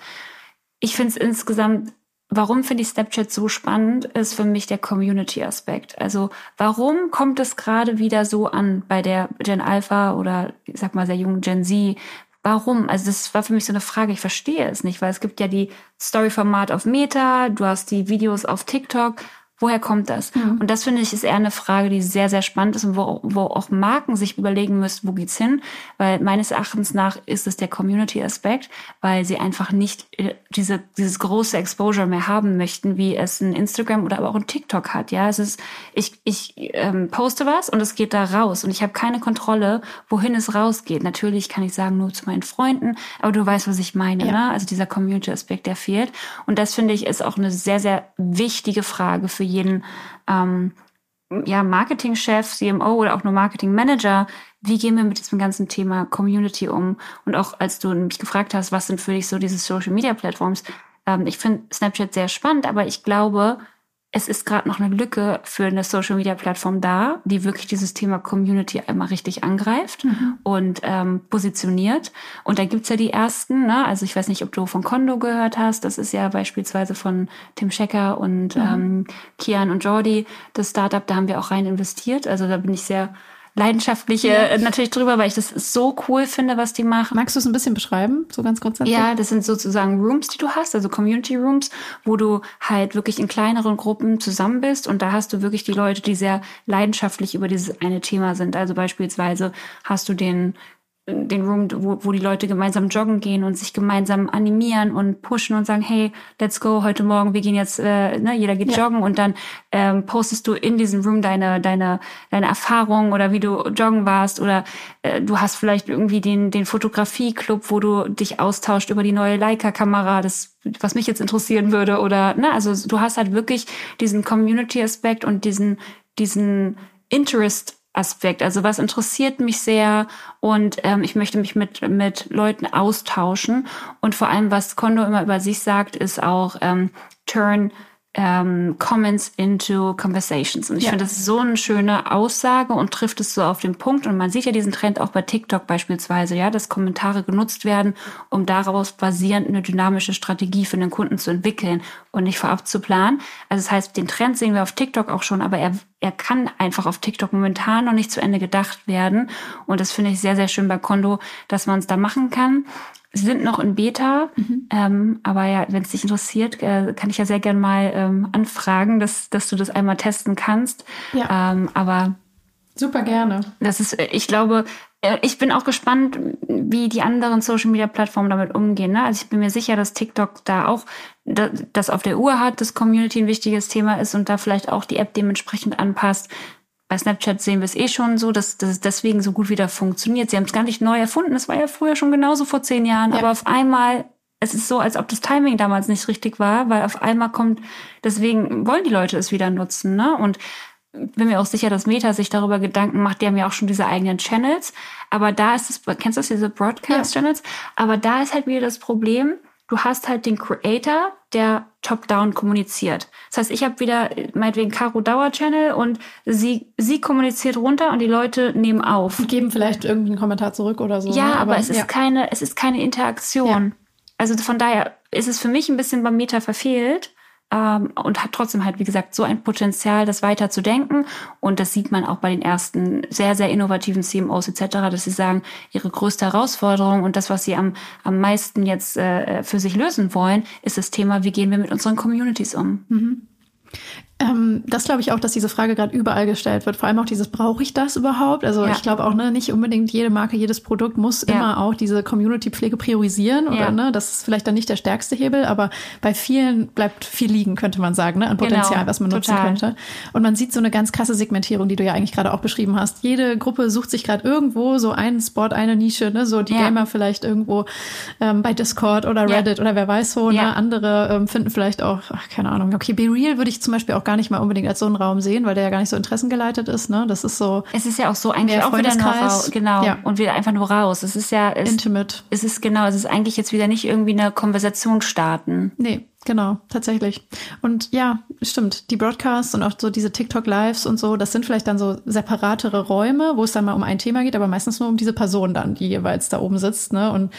Ich finde es insgesamt Warum finde ich Snapchat so spannend, ist für mich der Community-Aspekt. Also warum kommt es gerade wieder so an bei der Gen Alpha oder ich sag mal sehr jungen Gen Z? Warum? Also das war für mich so eine Frage, ich verstehe es nicht, weil es gibt ja die Story-Format auf Meta, du hast die Videos auf TikTok Woher kommt das? Mhm. Und das finde ich ist eher eine Frage, die sehr, sehr spannend ist und wo, wo auch Marken sich überlegen müssen, wo geht's hin? Weil meines Erachtens nach ist es der Community-Aspekt, weil sie einfach nicht äh, diese, dieses große Exposure mehr haben möchten, wie es ein Instagram oder aber auch ein TikTok hat. Ja, es ist, ich, ich ähm, poste was und es geht da raus und ich habe keine Kontrolle, wohin es rausgeht. Natürlich kann ich sagen, nur zu meinen Freunden, aber du weißt, was ich meine. Ja. Ne? Also dieser Community-Aspekt, der fehlt. Und das finde ich ist auch eine sehr, sehr wichtige Frage für jeden ähm, ja, Marketingchef, CMO oder auch nur Marketingmanager, wie gehen wir mit diesem ganzen Thema Community um? Und auch als du mich gefragt hast, was sind für dich so diese Social Media Plattforms? Ähm, ich finde Snapchat sehr spannend, aber ich glaube, es ist gerade noch eine Lücke für eine Social Media Plattform da, die wirklich dieses Thema Community einmal richtig angreift mhm. und ähm, positioniert. Und da gibt's ja die ersten, ne? also ich weiß nicht, ob du von Kondo gehört hast, das ist ja beispielsweise von Tim Schecker und mhm. ähm, Kian und Jordi, das Startup, da haben wir auch rein investiert. Also da bin ich sehr leidenschaftliche ja. Äh, natürlich drüber, weil ich das so cool finde, was die machen. Magst du es ein bisschen beschreiben, so ganz grundsätzlich? Ja, das sind sozusagen Rooms, die du hast, also Community Rooms, wo du halt wirklich in kleineren Gruppen zusammen bist und da hast du wirklich die Leute, die sehr leidenschaftlich über dieses eine Thema sind. Also beispielsweise hast du den den Room, wo, wo die Leute gemeinsam joggen gehen und sich gemeinsam animieren und pushen und sagen, hey, let's go, heute Morgen, wir gehen jetzt, äh, ne, jeder geht ja. joggen und dann ähm, postest du in diesem Room deine, deine, deine Erfahrung oder wie du joggen warst oder äh, du hast vielleicht irgendwie den, den Fotografie-Club, wo du dich austauscht über die neue Leica-Kamera, das was mich jetzt interessieren würde oder ne, also du hast halt wirklich diesen Community-Aspekt und diesen diesen Interest Aspekt. Also was interessiert mich sehr und ähm, ich möchte mich mit, mit Leuten austauschen. Und vor allem, was Kondo immer über sich sagt, ist auch ähm, Turn ähm, Comments into Conversations. Und ich ja. finde, das ist so eine schöne Aussage und trifft es so auf den Punkt. Und man sieht ja diesen Trend auch bei TikTok beispielsweise, ja, dass Kommentare genutzt werden, um daraus basierend eine dynamische Strategie für den Kunden zu entwickeln und nicht vorab zu planen. Also das heißt, den Trend sehen wir auf TikTok auch schon, aber er, er kann einfach auf TikTok momentan noch nicht zu Ende gedacht werden. Und das finde ich sehr, sehr schön bei Kondo, dass man es da machen kann. Sie sind noch in Beta, mhm. ähm, aber ja, wenn es dich interessiert, äh, kann ich ja sehr gern mal ähm, anfragen, dass, dass du das einmal testen kannst. Ja. Ähm, aber super gerne. Das ist, ich glaube, äh, ich bin auch gespannt, wie die anderen Social Media Plattformen damit umgehen. Ne? Also ich bin mir sicher, dass TikTok da auch das auf der Uhr hat, dass Community ein wichtiges Thema ist und da vielleicht auch die App dementsprechend anpasst bei Snapchat sehen wir es eh schon so, dass, dass es deswegen so gut wieder funktioniert. Sie haben es gar nicht neu erfunden. Es war ja früher schon genauso vor zehn Jahren. Ja. Aber auf einmal, es ist so, als ob das Timing damals nicht richtig war, weil auf einmal kommt, deswegen wollen die Leute es wieder nutzen. Ne? Und bin mir auch sicher, dass Meta sich darüber Gedanken macht. Die haben ja auch schon diese eigenen Channels. Aber da ist es, kennst du das, diese Broadcast-Channels? Ja. Aber da ist halt wieder das Problem, du hast halt den Creator, der top-down kommuniziert. Das heißt, ich habe wieder meinetwegen Caro Dauer Channel und sie, sie kommuniziert runter und die Leute nehmen auf. Und geben vielleicht irgendwie einen Kommentar zurück oder so. Ja, ne? aber, aber, es ist keine, es ist keine Interaktion. Ja. Also von daher ist es für mich ein bisschen beim Meta verfehlt ähm, und hat trotzdem halt, wie gesagt, so ein Potenzial, das weiter zu denken. Und das sieht man auch bei den ersten sehr, sehr innovativen CMOs etc., dass sie sagen, ihre größte Herausforderung und das, was sie am, am meisten jetzt äh, für sich lösen wollen, ist das Thema, wie gehen wir mit unseren Communities um. Mhm. Ähm, das glaube ich auch, dass diese Frage gerade überall gestellt wird. Vor allem auch dieses, brauche ich das überhaupt? Also ja. ich glaube auch, ne, nicht unbedingt jede Marke, jedes Produkt muss ja. immer auch diese Community-Pflege priorisieren oder ja. ne, das ist vielleicht dann nicht der stärkste Hebel, aber bei vielen bleibt viel liegen, könnte man sagen, ne, an genau. Potenzial, genau. was man nutzen Total. könnte. Und man sieht so eine ganz krasse Segmentierung, die du ja eigentlich gerade auch beschrieben hast. Jede Gruppe sucht sich gerade irgendwo so einen Spot, eine Nische, ne, so die Gamer vielleicht irgendwo ähm, bei Discord oder Reddit oder wer weiß wo, ne, andere ähm, finden vielleicht auch, ach, keine Ahnung, okay, Be Real würde ich zum Beispiel auch gar nicht mal unbedingt als so einen Raum sehen, weil der ja gar nicht so interessengeleitet ist. Ne? Das ist so. Es ist ja auch so eigentlich auch wieder nur raus, genau ja. und wieder einfach nur raus. Es ist ja es, intimate. Es ist genau. Es ist eigentlich jetzt wieder nicht irgendwie eine Konversation starten. Nee. Genau, tatsächlich. Und ja, stimmt. Die Broadcasts und auch so diese TikTok-Lives und so, das sind vielleicht dann so separatere Räume, wo es dann mal um ein Thema geht, aber meistens nur um diese Person dann, die jeweils da oben sitzt. Ne? Und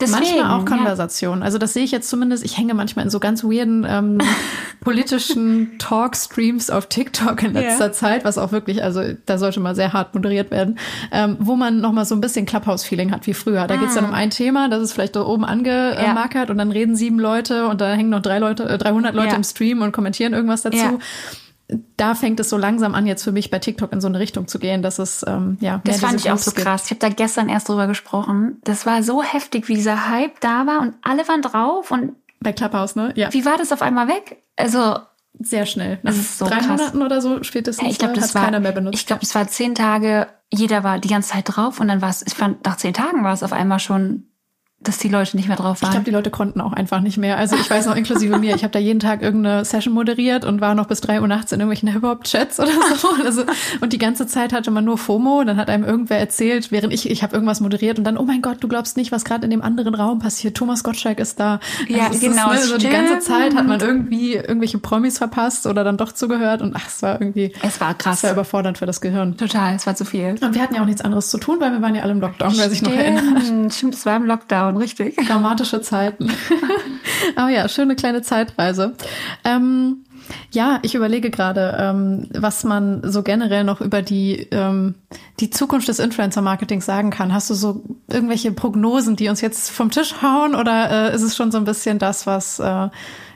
Deswegen, manchmal auch Konversation. Ja. Also das sehe ich jetzt zumindest. Ich hänge manchmal in so ganz weirden ähm, (laughs) politischen Talk-Streams auf TikTok in letzter yeah. Zeit, was auch wirklich, also da sollte mal sehr hart moderiert werden, ähm, wo man noch mal so ein bisschen Clubhouse-Feeling hat wie früher. Da ah. geht's dann um ein Thema, das ist vielleicht da oben angemarkert ja. und dann reden sieben Leute und da hängen noch drei Leute, äh, 300 Leute ja. im Stream und kommentieren irgendwas dazu da fängt es so langsam an, jetzt für mich bei TikTok in so eine Richtung zu gehen, dass es ähm, ja. Das fand ich auch so krass. Ich habe da gestern erst drüber gesprochen. Das war so heftig, wie dieser Hype da war und alle waren drauf und bei Clubhouse, ne? Ja. Wie war das auf einmal weg? Also sehr schnell. Nach so drei krass. Monaten oder so spätestens. Ich glaube, das war keiner mehr benutzt. Ich glaube, es war zehn Tage. Jeder war die ganze Zeit drauf und dann war es. Ich fand nach zehn Tagen war es auf einmal schon dass die Leute nicht mehr drauf waren. Ich glaube, die Leute konnten auch einfach nicht mehr. Also ich weiß noch, inklusive mir, ich habe da jeden Tag irgendeine Session moderiert und war noch bis drei Uhr nachts in irgendwelchen Hip-Hop-Chats oder so. (laughs) Also, und die ganze Zeit hatte man nur FOMO. Dann hat einem irgendwer erzählt, während ich, ich habe irgendwas moderiert und dann, oh mein Gott, du glaubst nicht, was gerade in dem anderen Raum passiert. Thomas Gottschalk ist da. Ja, also genau. Ist, ne, so die ganze Zeit hat man irgendwie irgendwelche Promis verpasst oder dann doch zugehört und ach, es war irgendwie. Es war krass. Es war überfordernd für das Gehirn. Total, es war zu viel. Und wir hatten ja auch nichts anderes zu tun, weil wir waren ja alle im Lockdown, wer sich noch erinnert. Stimmt, es war im Lockdown, richtig. (laughs) Dramatische Zeiten. (laughs) Aber ja, schöne kleine Zeitreise. Ähm, ja, ich überlege gerade, ähm, was man so generell noch über die, ähm, die Zukunft des Influencer-Marketings sagen kann. Hast du so irgendwelche Prognosen, die uns jetzt vom Tisch hauen oder äh, ist es schon so ein bisschen das, was, äh,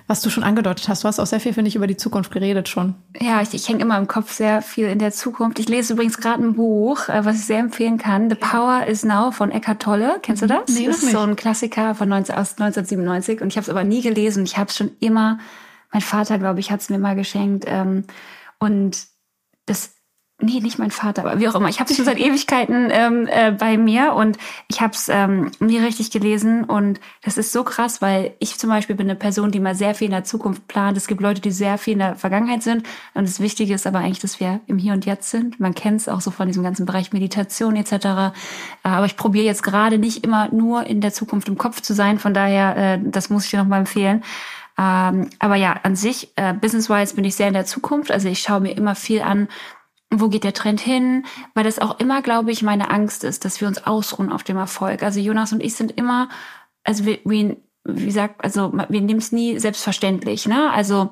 was du schon angedeutet hast? Du hast auch sehr viel, finde ich, über die Zukunft geredet schon. Ja, ich, ich hänge immer im Kopf sehr viel in der Zukunft. Ich lese übrigens gerade ein Buch, äh, was ich sehr empfehlen kann. The Power is Now von Eckhart Tolle. Kennst du das? Nee, das ist nicht. so ein Klassiker von 19, aus 1997 und ich habe es aber nie gelesen. Ich habe es schon immer mein Vater, glaube ich, hat es mir mal geschenkt. Ähm, und das, nee, nicht mein Vater, aber wie auch immer. Ich habe es schon seit Ewigkeiten ähm, äh, bei mir und ich habe es ähm, nie richtig gelesen. Und das ist so krass, weil ich zum Beispiel bin eine Person, die mal sehr viel in der Zukunft plant. Es gibt Leute, die sehr viel in der Vergangenheit sind. Und das Wichtige ist aber eigentlich, dass wir im Hier und Jetzt sind. Man kennt es auch so von diesem ganzen Bereich Meditation etc. Äh, Aber ich probiere jetzt gerade nicht immer nur in der Zukunft im Kopf zu sein. Von daher, äh, das muss ich dir nochmal empfehlen. Ähm, aber ja, an sich, äh, business-wise bin ich sehr in der Zukunft. Also ich schaue mir immer viel an, wo geht der Trend hin? Weil das auch immer, glaube ich, meine Angst ist, dass wir uns ausruhen auf dem Erfolg. Also Jonas und ich sind immer, also wir, wir wie sagt, also wir nehmen es nie selbstverständlich, ne? Also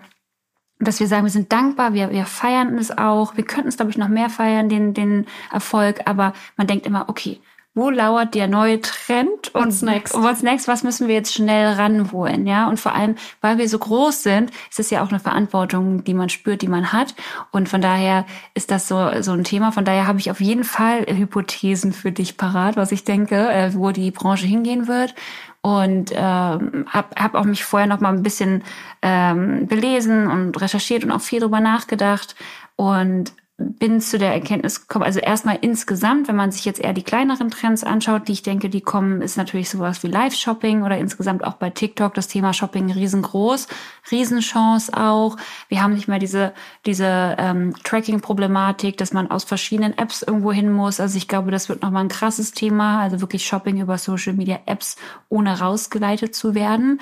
dass wir sagen, wir sind dankbar, wir, wir feiern es auch, wir könnten es, glaube ich, noch mehr feiern, den, den Erfolg, aber man denkt immer, okay, wo lauert der neue Trend und What's next? what's next, was müssen wir jetzt schnell ranholen, ja? Und vor allem, weil wir so groß sind, ist es ja auch eine Verantwortung, die man spürt, die man hat. Und von daher ist das so, so ein Thema. Von daher habe ich auf jeden Fall Hypothesen für dich parat, was ich denke, äh, wo die Branche hingehen wird und ähm, habe hab auch mich vorher noch mal ein bisschen ähm, belesen und recherchiert und auch viel drüber nachgedacht und bin zu der Erkenntnis gekommen, also erstmal insgesamt, wenn man sich jetzt eher die kleineren Trends anschaut, die ich denke, die kommen, ist natürlich sowas wie Live-Shopping oder insgesamt auch bei TikTok das Thema Shopping riesengroß, Riesenchance auch. Wir haben nicht mehr diese, diese ähm, Tracking-Problematik, dass man aus verschiedenen Apps irgendwo hin muss. Also ich glaube, das wird nochmal ein krasses Thema, also wirklich Shopping über Social-Media-Apps, ohne rausgeleitet zu werden.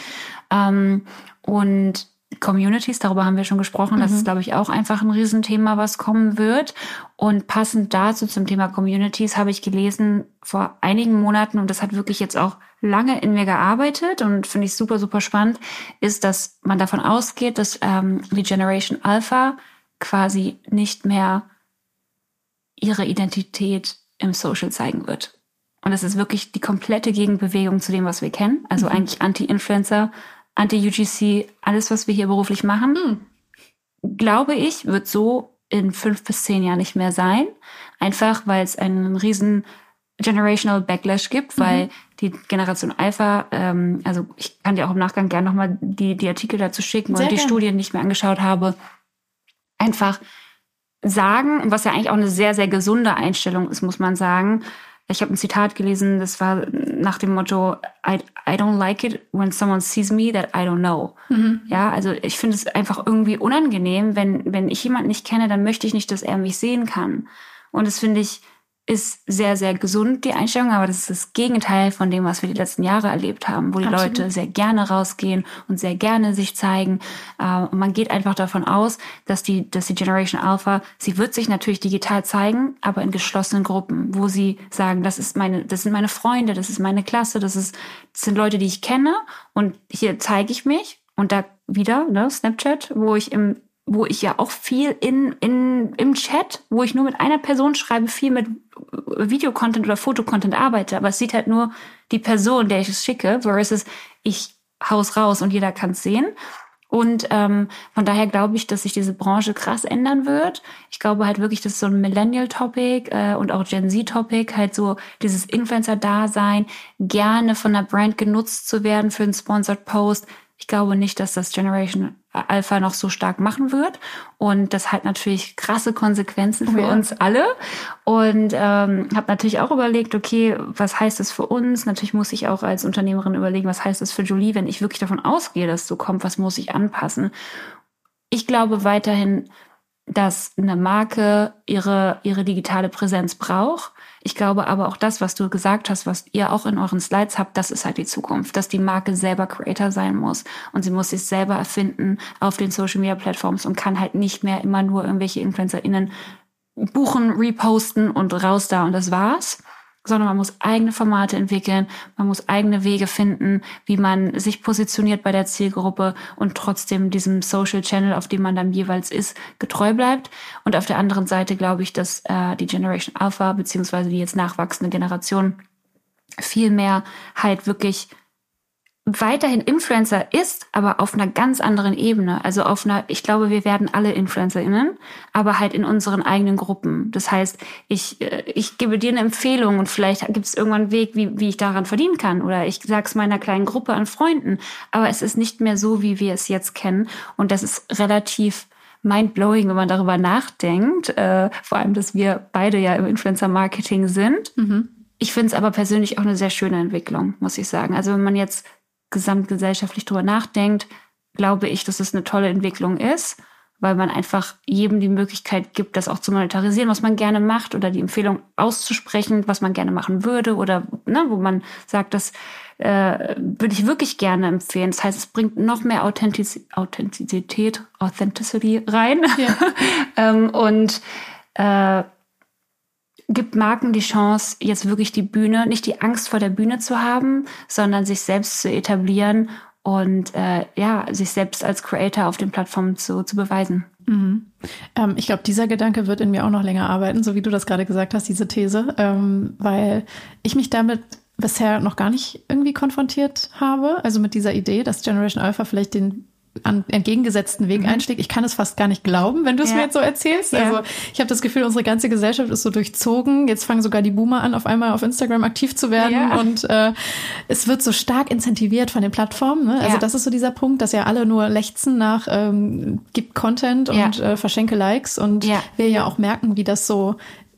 Ähm, und Communities, darüber haben wir schon gesprochen. Das Mhm. ist, glaube ich, auch einfach ein Riesenthema, was kommen wird. Und passend dazu zum Thema Communities habe ich gelesen vor einigen Monaten, und das hat wirklich jetzt auch lange in mir gearbeitet und finde ich super, super spannend, ist, dass man davon ausgeht, dass ähm, die Generation Alpha quasi nicht mehr ihre Identität im Social zeigen wird. Und das ist wirklich die komplette Gegenbewegung zu dem, was wir kennen. Also eigentlich Anti-Influencer, Anti-UGC, alles, was wir hier beruflich machen, glaube ich, wird so in fünf bis zehn Jahren nicht mehr sein. Einfach, weil es einen riesen generational Backlash gibt, weil die Generation Alpha, ähm, also ich kann dir auch im Nachgang gerne nochmal die, die Artikel dazu schicken Sehr und die. Studien, die ich mir angeschaut habe, einfach sagen, was ja eigentlich auch eine sehr, sehr gesunde Einstellung ist, muss man sagen. Ich habe ein Zitat gelesen, das war nach dem Motto, I, I don't like it when someone sees me that I don't know. Ja, also ich finde es einfach irgendwie unangenehm, wenn, wenn ich jemanden nicht kenne, dann möchte ich nicht, dass er mich sehen kann. Und das finde ich, ist sehr, sehr gesund, die Einstellung, aber das ist das Gegenteil von dem, was wir die letzten Jahre erlebt haben, wo die Absolut. Leute sehr gerne rausgehen und sehr gerne sich zeigen. Äh, Und man geht einfach davon aus, dass die, dass die Generation Alpha, sie wird sich natürlich digital zeigen, aber in geschlossenen Gruppen, wo sie sagen, das ist meine, das sind meine Freunde, das ist meine Klasse, das ist, das sind Leute, die ich kenne und hier zeige ich mich und da wieder, ne, Snapchat, wo ich im wo ich ja auch viel in, in, im Chat, wo ich nur mit einer Person schreibe, viel mit Videocontent oder Fotocontent arbeite, aber es sieht halt nur die Person, der ich es schicke, versus ich haus raus und jeder kann es sehen. Und ähm, von daher glaube ich, dass sich diese Branche krass ändern wird. Ich glaube halt wirklich, das ist so ein Millennial-Topic äh, und auch Gen Z-Topic, halt so dieses Influencer-Dasein, gerne von einer Brand genutzt zu werden für einen Sponsored Post. Ich glaube nicht, dass das Generation Alpha noch so stark machen wird. Und das hat natürlich krasse Konsequenzen für oh ja. uns alle. Und ähm, habe natürlich auch überlegt, okay, was heißt das für uns? Natürlich muss ich auch als Unternehmerin überlegen, was heißt das für Julie, wenn ich wirklich davon ausgehe, dass so kommt, was muss ich anpassen? Ich glaube weiterhin, dass eine Marke ihre, ihre digitale Präsenz braucht. Ich glaube aber auch das, was du gesagt hast, was ihr auch in euren Slides habt, das ist halt die Zukunft, dass die Marke selber Creator sein muss. Und sie muss sich selber erfinden auf den Social Media Plattforms und kann halt nicht mehr immer nur irgendwelche InfluencerInnen buchen, reposten und raus da. Und das war's, sondern man muss eigene Formate entwickeln, man muss eigene Wege finden, wie man sich positioniert bei der Zielgruppe und trotzdem diesem Social Channel, auf dem man dann jeweils ist, getreu bleibt. Und auf der anderen Seite glaube ich, dass äh, die Generation Alpha beziehungsweise die jetzt nachwachsende Generation viel mehr halt wirklich weiterhin Influencer ist, aber auf einer ganz anderen Ebene. Also auf einer, ich glaube, wir werden alle InfluencerInnen, aber halt in unseren eigenen Gruppen. Das heißt, ich, äh, ich gebe dir eine Empfehlung und vielleicht gibt es irgendwann einen Weg, wie, wie ich daran verdienen kann. Oder ich sage es meiner kleinen Gruppe an Freunden. Aber es ist nicht mehr so, wie wir es jetzt kennen. Und das ist relativ mindblowing, wenn man darüber nachdenkt. Äh, vor allem, dass wir beide ja im Influencer-Marketing sind. Mhm. Ich finde es aber persönlich auch eine sehr schöne Entwicklung, muss ich sagen. Also wenn man jetzt gesamtgesellschaftlich drüber nachdenkt, glaube ich, dass es eine tolle Entwicklung ist, weil man einfach jedem die Möglichkeit gibt, das auch zu monetarisieren, was man gerne macht oder die Empfehlung auszusprechen, was man gerne machen würde oder ne, wo man sagt, das äh, würde ich wirklich gerne empfehlen. Das heißt, es bringt noch mehr Authentiz Authentizität, Authenticity rein ja. (laughs) ähm, und äh, gibt Marken die Chance, jetzt wirklich die Bühne, nicht die Angst vor der Bühne zu haben, sondern sich selbst zu etablieren und äh, ja, sich selbst als Creator auf den Plattformen zu, zu beweisen. Mhm. Ähm, ich glaube, dieser Gedanke wird in mir auch noch länger arbeiten, so wie du das gerade gesagt hast, diese These, ähm, weil ich mich damit bisher noch gar nicht irgendwie konfrontiert habe, also mit dieser Idee, dass Generation Alpha vielleicht den an entgegengesetzten Weg mhm. einschlägt. Ich kann es fast gar nicht glauben, wenn du es ja. mir jetzt so erzählst. Ja. Also ich habe das Gefühl, unsere ganze Gesellschaft ist so durchzogen. Jetzt fangen sogar die Boomer an, auf einmal auf Instagram aktiv zu werden. Ja. Und äh, es wird so stark incentiviert von den Plattformen. Ne? Also das ist so dieser Punkt, dass ja alle nur lechzen nach ähm, gibt Content und äh, verschenke Likes. Und wir ja auch merken, wie das so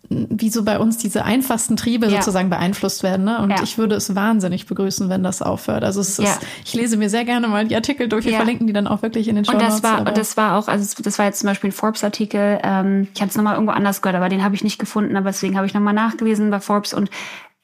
wie so bei uns diese einfachsten Triebe ja. sozusagen beeinflusst werden. Ne? Und ja. ich würde es wahnsinnig begrüßen, wenn das aufhört. Also es ja. ist, ich lese mir sehr gerne mal die Artikel durch. Wir verlinken die dann auch wirklich in den Show Und das war, und das war auch, also das war jetzt zum Beispiel ein Forbes-Artikel. Ähm, ich habe es nochmal irgendwo anders gehört, aber den habe ich nicht gefunden. Aber deswegen habe ich nochmal nachgelesen bei Forbes. Und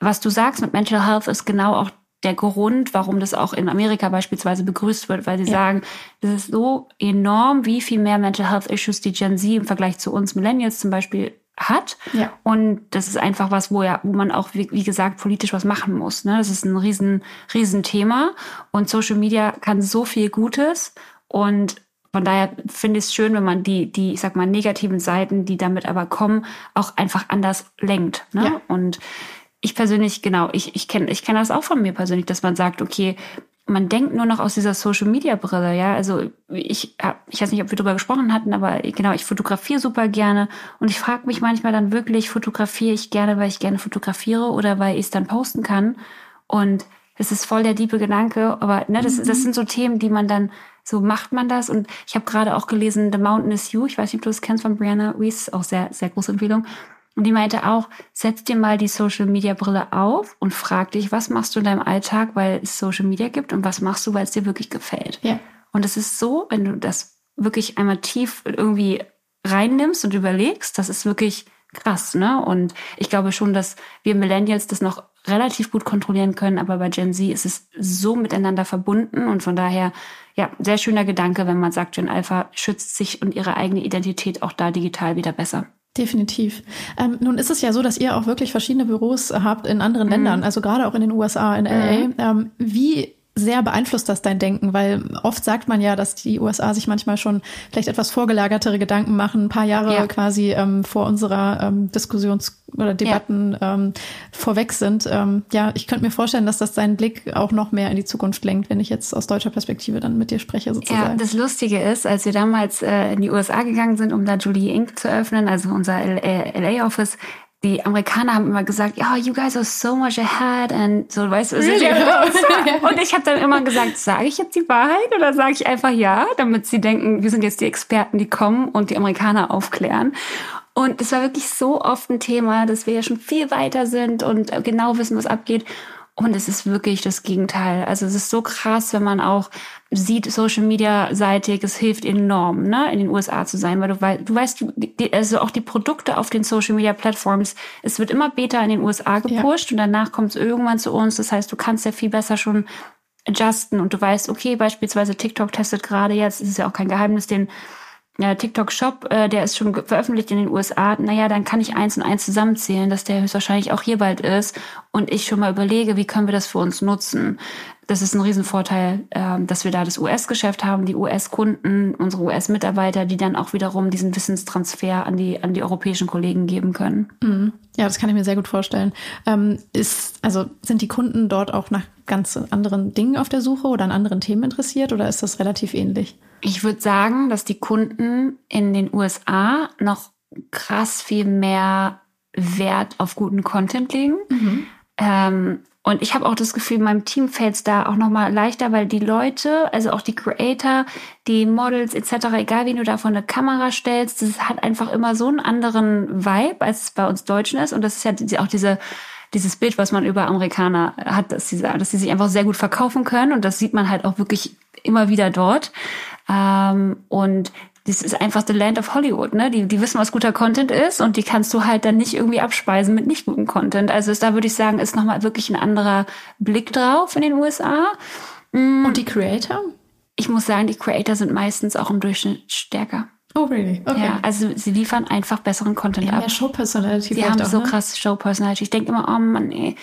was du sagst mit Mental Health ist genau auch der Grund, warum das auch in Amerika beispielsweise begrüßt wird, weil sie ja. sagen, das ist so enorm, wie viel mehr Mental Health Issues die Gen Z im Vergleich zu uns Millennials zum Beispiel hat. Ja. Und das ist einfach was, wo ja, wo man auch, wie, wie, gesagt, politisch was machen muss. Ne? Das ist ein riesen, riesen Thema. Und Social Media kann so viel Gutes. Und von daher finde ich es schön, wenn man die, die, ich sag mal, negativen Seiten, die damit aber kommen, auch einfach anders lenkt. Ne? Ja. Und ich persönlich, genau, ich, ich kenne ich kenn das auch von mir persönlich, dass man sagt, okay, man denkt nur noch aus dieser Social Media Brille, ja. Also ich, ich weiß nicht, ob wir darüber gesprochen hatten, aber genau, ich fotografiere super gerne und ich frage mich manchmal dann wirklich, fotografiere ich gerne, weil ich gerne fotografiere oder weil ich es dann posten kann. Und es ist voll der diebe Gedanke, aber ne, das, das mhm. sind so Themen, die man dann so macht man das. Und ich habe gerade auch gelesen, The Mountain is You. Ich weiß nicht, ob du das kennst von Brianna Weiss, auch sehr, sehr große Empfehlung. Und die meinte auch, setz dir mal die Social Media Brille auf und frag dich, was machst du in deinem Alltag, weil es Social Media gibt und was machst du, weil es dir wirklich gefällt. Ja. Und es ist so, wenn du das wirklich einmal tief irgendwie reinnimmst und überlegst, das ist wirklich krass, ne? Und ich glaube schon, dass wir Millennials das noch relativ gut kontrollieren können, aber bei Gen Z ist es so miteinander verbunden und von daher, ja, sehr schöner Gedanke, wenn man sagt, Gen Alpha schützt sich und ihre eigene Identität auch da digital wieder besser. Definitiv. Ähm, nun ist es ja so, dass ihr auch wirklich verschiedene Büros habt in anderen mhm. Ländern, also gerade auch in den USA, in LA. Mhm. Ähm, wie sehr beeinflusst das dein Denken, weil oft sagt man ja, dass die USA sich manchmal schon vielleicht etwas vorgelagertere Gedanken machen, ein paar Jahre ja. quasi ähm, vor unserer ähm, Diskussions- oder Debatten ja. ähm, vorweg sind. Ähm, ja, ich könnte mir vorstellen, dass das deinen Blick auch noch mehr in die Zukunft lenkt, wenn ich jetzt aus deutscher Perspektive dann mit dir spreche sozusagen. Ja, das Lustige ist, als wir damals äh, in die USA gegangen sind, um da Julie Inc. zu öffnen, also unser LA-Office, die Amerikaner haben immer gesagt, ja, oh, you guys are so much ahead and so, weißt du, really? (laughs) (laughs) und ich habe dann immer gesagt, sage ich jetzt die Wahrheit oder sage ich einfach ja, damit sie denken, wir sind jetzt die Experten, die kommen und die Amerikaner aufklären. Und es war wirklich so oft ein Thema, dass wir ja schon viel weiter sind und genau wissen, was abgeht. Und es ist wirklich das Gegenteil. Also es ist so krass, wenn man auch sieht, Social Media seitig, es hilft enorm, ne, in den USA zu sein, weil du, weil, du weißt, die, also auch die Produkte auf den Social Media Plattforms, es wird immer beta in den USA gepusht ja. und danach kommt es irgendwann zu uns. Das heißt, du kannst ja viel besser schon adjusten und du weißt, okay, beispielsweise TikTok testet gerade jetzt, es ist ja auch kein Geheimnis, den ja, TikTok-Shop, äh, der ist schon veröffentlicht in den USA, naja, dann kann ich eins und eins zusammenzählen, dass der höchstwahrscheinlich auch hier bald ist und ich schon mal überlege, wie können wir das für uns nutzen. Das ist ein Riesenvorteil, äh, dass wir da das US-Geschäft haben, die US-Kunden, unsere US-Mitarbeiter, die dann auch wiederum diesen Wissenstransfer an die, an die europäischen Kollegen geben können. Mhm. Ja, das kann ich mir sehr gut vorstellen. Ähm, ist, also sind die Kunden dort auch nach ganz anderen Dingen auf der Suche oder an anderen Themen interessiert oder ist das relativ ähnlich? Ich würde sagen, dass die Kunden in den USA noch krass viel mehr Wert auf guten Content legen. Mhm. Ähm, und ich habe auch das Gefühl, meinem Team fällt es da auch noch mal leichter, weil die Leute, also auch die Creator, die Models etc., egal wie du da vor eine Kamera stellst, das hat einfach immer so einen anderen Vibe, als es bei uns Deutschen ist. Und das ist ja auch diese dieses Bild, was man über Amerikaner hat, dass sie, dass sie sich einfach sehr gut verkaufen können. Und das sieht man halt auch wirklich immer wieder dort. Ähm, und das ist einfach the land of Hollywood, ne? Die, die wissen, was guter Content ist und die kannst du halt dann nicht irgendwie abspeisen mit nicht gutem Content. Also ist, da würde ich sagen, ist nochmal wirklich ein anderer Blick drauf in den USA. Mm. Und die Creator? Ich muss sagen, die Creator sind meistens auch im Durchschnitt stärker. Oh, really? Okay. Ja, also sie liefern einfach besseren Content ja, ab. Mehr Show-Personality. Sie haben auch, so ne? krass Show-Personality. Ich denke immer, oh Mann, ey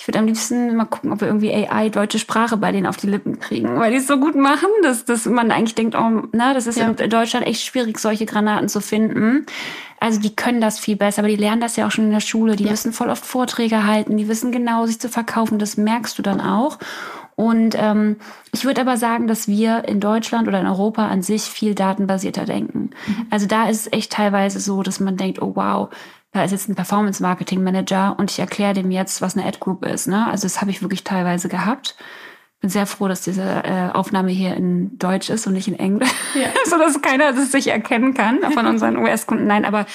ich würde am liebsten mal gucken, ob wir irgendwie AI deutsche Sprache bei denen auf die Lippen kriegen, weil die es so gut machen, dass, dass man eigentlich denkt, oh, na, das ist ja. in Deutschland echt schwierig, solche Granaten zu finden. Also die können das viel besser, aber die lernen das ja auch schon in der Schule. Die ja. wissen voll oft Vorträge halten, die wissen genau, sich zu verkaufen. Das merkst du dann auch. Und ähm, ich würde aber sagen, dass wir in Deutschland oder in Europa an sich viel datenbasierter denken. Mhm. Also da ist es echt teilweise so, dass man denkt, oh wow, da ist jetzt ein Performance Marketing Manager und ich erkläre dem jetzt, was eine Ad Group ist. Ne? Also das habe ich wirklich teilweise gehabt. Bin sehr froh, dass diese äh, Aufnahme hier in Deutsch ist und nicht in Englisch, ja. (laughs) so dass keiner das sich erkennen kann von unseren US-Kunden. Nein, aber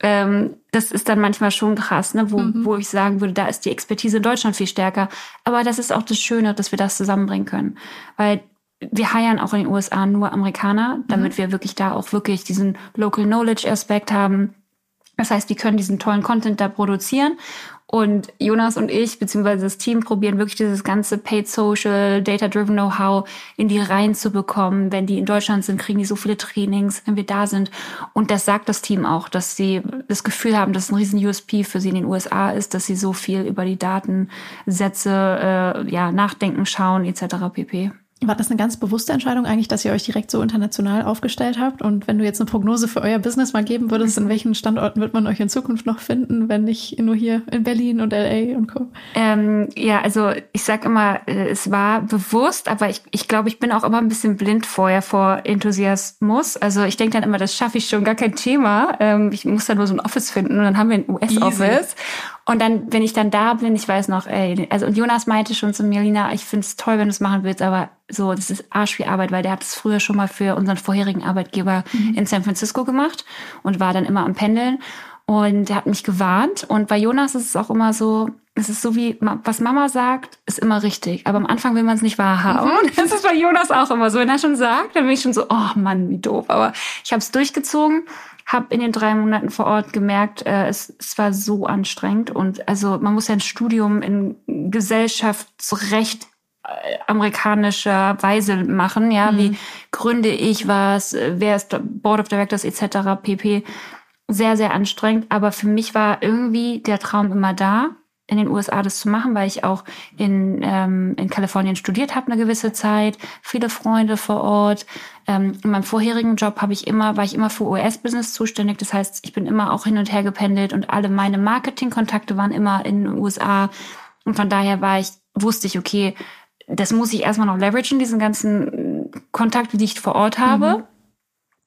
ähm, das ist dann manchmal schon krass, ne? wo, mhm. wo ich sagen würde, da ist die Expertise in Deutschland viel stärker. Aber das ist auch das Schöne, dass wir das zusammenbringen können, weil wir heiern auch in den USA nur Amerikaner, damit mhm. wir wirklich da auch wirklich diesen Local Knowledge Aspekt haben das heißt, die können diesen tollen Content da produzieren. Und Jonas und ich, beziehungsweise das Team, probieren wirklich dieses ganze Paid Social, Data-Driven Know-how in die Reihen zu bekommen. Wenn die in Deutschland sind, kriegen die so viele Trainings, wenn wir da sind. Und das sagt das Team auch, dass sie das Gefühl haben, dass ein riesen USP für sie in den USA ist, dass sie so viel über die Datensätze äh, ja, nachdenken, schauen, etc. pp. War das eine ganz bewusste Entscheidung eigentlich, dass ihr euch direkt so international aufgestellt habt? Und wenn du jetzt eine Prognose für euer Business mal geben würdest, in welchen Standorten wird man euch in Zukunft noch finden, wenn nicht nur hier in Berlin und LA und Co? Ähm, ja, also ich sag immer, äh, es war bewusst, aber ich, ich glaube, ich bin auch immer ein bisschen blind vorher vor Enthusiasmus. Also ich denke dann immer, das schaffe ich schon, gar kein Thema. Ähm, ich muss dann nur so ein Office finden und dann haben wir ein US-Office. Und dann, wenn ich dann da bin, ich weiß noch, ey, also und Jonas meinte schon zu mir, Lina, ich finde es toll, wenn du es machen willst, aber so, das ist arsch wie Arbeit, weil der hat es früher schon mal für unseren vorherigen Arbeitgeber mhm. in San Francisco gemacht und war dann immer am Pendeln. Und er hat mich gewarnt. Und bei Jonas ist es auch immer so, es ist so wie, was Mama sagt, ist immer richtig. Aber am Anfang will man es nicht wahrhaben. Mhm. (laughs) Das ist bei Jonas auch immer so. Wenn er schon sagt, dann bin ich schon so, oh Mann, wie doof. Aber ich habe es durchgezogen habe in den drei Monaten vor Ort gemerkt, äh, es, es war so anstrengend und also man muss ja ein Studium in Gesellschaftsrecht äh, amerikanischer Weise machen, ja, mhm. wie gründe ich was, wer ist Board of Directors etc. pp. Sehr, sehr anstrengend, aber für mich war irgendwie der Traum immer da in den USA das zu machen, weil ich auch in, ähm, in Kalifornien studiert habe eine gewisse Zeit, viele Freunde vor Ort. Ähm, in meinem vorherigen Job habe ich immer, war ich immer für US-Business zuständig. Das heißt, ich bin immer auch hin und her gependelt und alle meine Marketingkontakte waren immer in den USA. Und von daher war ich, wusste ich, okay, das muss ich erstmal noch leveragen, diesen ganzen Kontakt, die ich vor Ort habe. Mhm.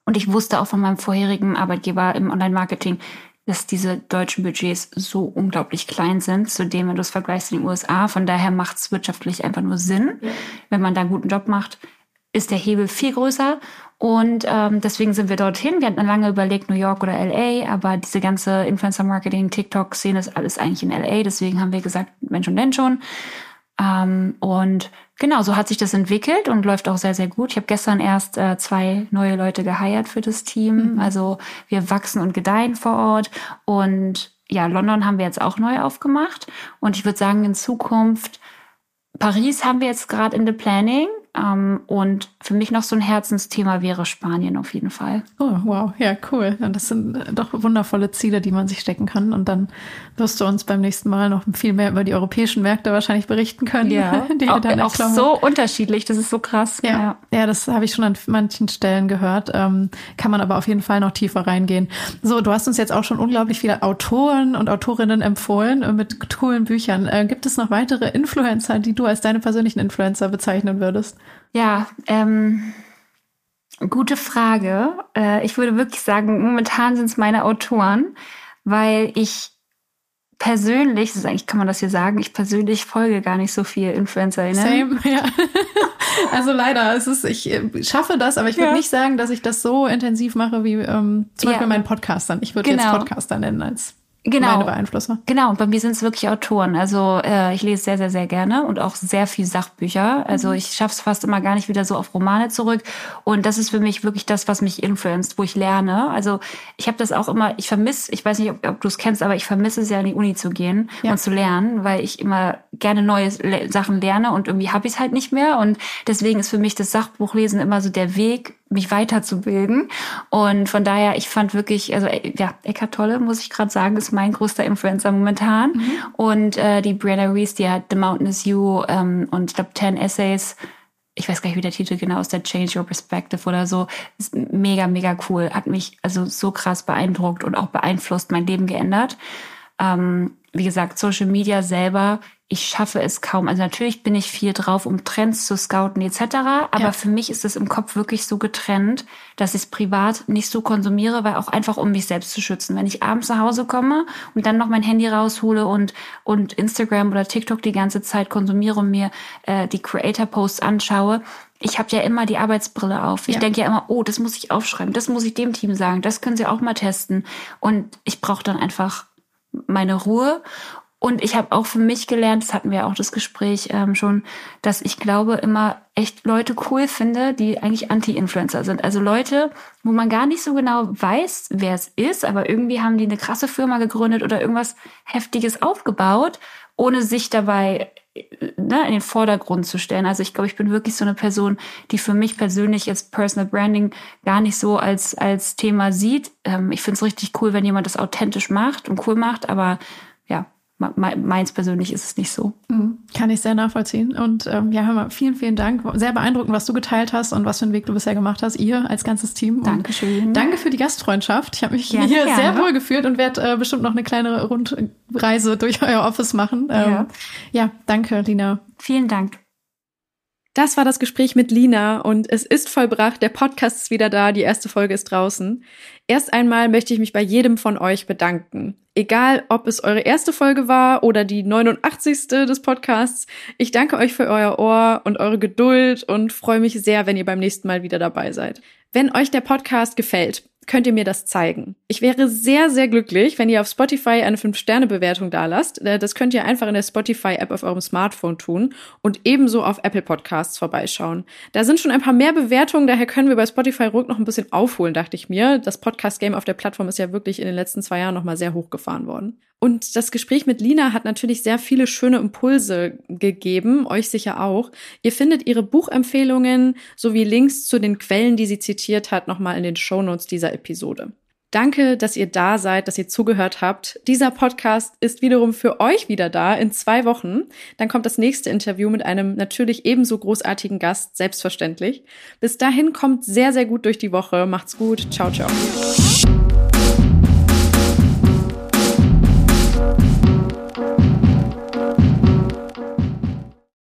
Und ich wusste auch von meinem vorherigen Arbeitgeber im Online-Marketing, dass diese deutschen Budgets so unglaublich klein sind, zu dem, wenn du es vergleichst in den USA. Von daher macht es wirtschaftlich einfach nur Sinn. Ja. Wenn man da einen guten Job macht, ist der Hebel viel größer. Und ähm, deswegen sind wir dorthin. Wir hatten lange überlegt, New York oder LA, aber diese ganze Influencer-Marketing, TikTok-Szene ist alles eigentlich in LA. Deswegen haben wir gesagt, Mensch und denn schon. Ähm, und genau, so hat sich das entwickelt und läuft auch sehr, sehr gut. Ich habe gestern erst äh, zwei neue Leute geheiert für das Team. Mhm. Also wir wachsen und gedeihen vor Ort. Und ja, London haben wir jetzt auch neu aufgemacht. Und ich würde sagen, in Zukunft, Paris haben wir jetzt gerade in the planning. Ähm, und für mich noch so ein Herzensthema wäre Spanien auf jeden Fall. Oh, wow, ja, cool. Das sind äh, doch wundervolle Ziele, die man sich stecken kann. Und dann wirst du uns beim nächsten Mal noch viel mehr über die europäischen Märkte wahrscheinlich berichten können. Ja, (laughs) die auch, dann auch so unterschiedlich. Das ist so krass. Ja, ja. ja das habe ich schon an manchen Stellen gehört. Ähm, kann man aber auf jeden Fall noch tiefer reingehen. So, du hast uns jetzt auch schon unglaublich viele Autoren und Autorinnen empfohlen äh, mit coolen Büchern. Äh, gibt es noch weitere Influencer, die du als deine persönlichen Influencer bezeichnen würdest? Ja, ähm, gute Frage. Äh, ich würde wirklich sagen, momentan sind es meine Autoren, weil ich persönlich, das ist eigentlich kann man das hier sagen, ich persönlich folge gar nicht so viel InfluencerInnen. Same, (laughs) ja. also leider, es ist, ich äh, schaffe das, aber ich würde ja. nicht sagen, dass ich das so intensiv mache wie ähm, zum Beispiel ja. meinen Podcastern. Ich würde genau. jetzt Podcaster nennen als genau. meine Beeinflusser. Genau, und bei mir sind es wirklich Autoren. Also äh, ich lese sehr, sehr, sehr gerne und auch sehr viel Sachbücher. Also mhm. ich schaffe es fast immer gar nicht wieder so auf Romane zurück. Und das ist für mich wirklich das, was mich influenzt, wo ich lerne. Also ich habe das auch immer, ich vermisse, ich weiß nicht, ob, ob du es kennst, aber ich vermisse es ja in die Uni zu gehen ja. und zu lernen, weil ich immer gerne neue Sachen lerne und irgendwie habe ich es halt nicht mehr. Und deswegen ist für mich das Sachbuchlesen immer so der Weg, mich weiterzubilden. Und von daher, ich fand wirklich, also äh, ja, Eckhart Tolle, muss ich gerade sagen, ist mein größter Influencer momentan. Mhm. Und äh, die Brianna Reese, die hat The Mountain is You ähm, und ich glaube 10 Essays ich weiß gar nicht, wie der Titel genau ist, der Change Your Perspective oder so. Ist mega, mega cool. Hat mich also so krass beeindruckt und auch beeinflusst, mein Leben geändert. Ähm, wie gesagt, Social Media selber ich schaffe es kaum. Also natürlich bin ich viel drauf, um Trends zu scouten etc. Aber ja. für mich ist es im Kopf wirklich so getrennt, dass ich es privat nicht so konsumiere, weil auch einfach um mich selbst zu schützen. Wenn ich abends nach Hause komme und dann noch mein Handy raushole und und Instagram oder TikTok die ganze Zeit konsumiere und mir äh, die Creator-Posts anschaue, ich habe ja immer die Arbeitsbrille auf. Ich ja. denke ja immer, oh, das muss ich aufschreiben, das muss ich dem Team sagen, das können sie auch mal testen. Und ich brauche dann einfach meine Ruhe und ich habe auch für mich gelernt, das hatten wir auch das Gespräch ähm, schon, dass ich glaube immer echt Leute cool finde, die eigentlich Anti-Influencer sind. Also Leute, wo man gar nicht so genau weiß, wer es ist, aber irgendwie haben die eine krasse Firma gegründet oder irgendwas Heftiges aufgebaut, ohne sich dabei ne, in den Vordergrund zu stellen. Also ich glaube, ich bin wirklich so eine Person, die für mich persönlich jetzt Personal Branding gar nicht so als, als Thema sieht. Ähm, ich finde es richtig cool, wenn jemand das authentisch macht und cool macht, aber ja, meins persönlich ist es nicht so. Mhm. Kann ich sehr nachvollziehen. Und ähm, ja, hör mal, vielen, vielen Dank. Sehr beeindruckend, was du geteilt hast und was für einen Weg du bisher gemacht hast, ihr als ganzes Team. Und Dankeschön. Danke für die Gastfreundschaft. Ich habe mich gerne, hier gerne. sehr wohl gefühlt und werde äh, bestimmt noch eine kleine Rundreise durch (laughs) euer Office machen. Ähm, ja. ja, danke, Lina. Vielen Dank. Das war das Gespräch mit Lina und es ist vollbracht. Der Podcast ist wieder da. Die erste Folge ist draußen. Erst einmal möchte ich mich bei jedem von euch bedanken. Egal, ob es eure erste Folge war oder die 89. des Podcasts. Ich danke euch für euer Ohr und eure Geduld und freue mich sehr, wenn ihr beim nächsten Mal wieder dabei seid. Wenn euch der Podcast gefällt, könnt ihr mir das zeigen. Ich wäre sehr, sehr glücklich, wenn ihr auf Spotify eine 5-Sterne-Bewertung dalasst. Äh, das könnt ihr einfach in der Spotify-App auf eurem Smartphone tun und ebenso auf Apple Podcasts vorbeischauen. Da sind schon ein paar mehr Bewertungen, daher können wir bei Spotify ruhig noch ein bisschen aufholen, dachte ich mir. Das Podcast-Game auf der Plattform ist ja wirklich in den letzten zwei Jahren nochmal sehr hochgefahren worden. Und das Gespräch mit Lina hat natürlich sehr viele schöne Impulse gegeben, euch sicher auch. Ihr findet ihre Buchempfehlungen sowie Links zu den Quellen, die sie zitiert hat, nochmal in den Shownotes dieser Episode. Danke, dass ihr da seid, dass ihr zugehört habt. Dieser Podcast ist wiederum für euch wieder da in zwei Wochen. Dann kommt das nächste Interview mit einem natürlich ebenso großartigen Gast, selbstverständlich. Bis dahin kommt sehr, sehr gut durch die Woche. Macht's gut. Ciao, ciao.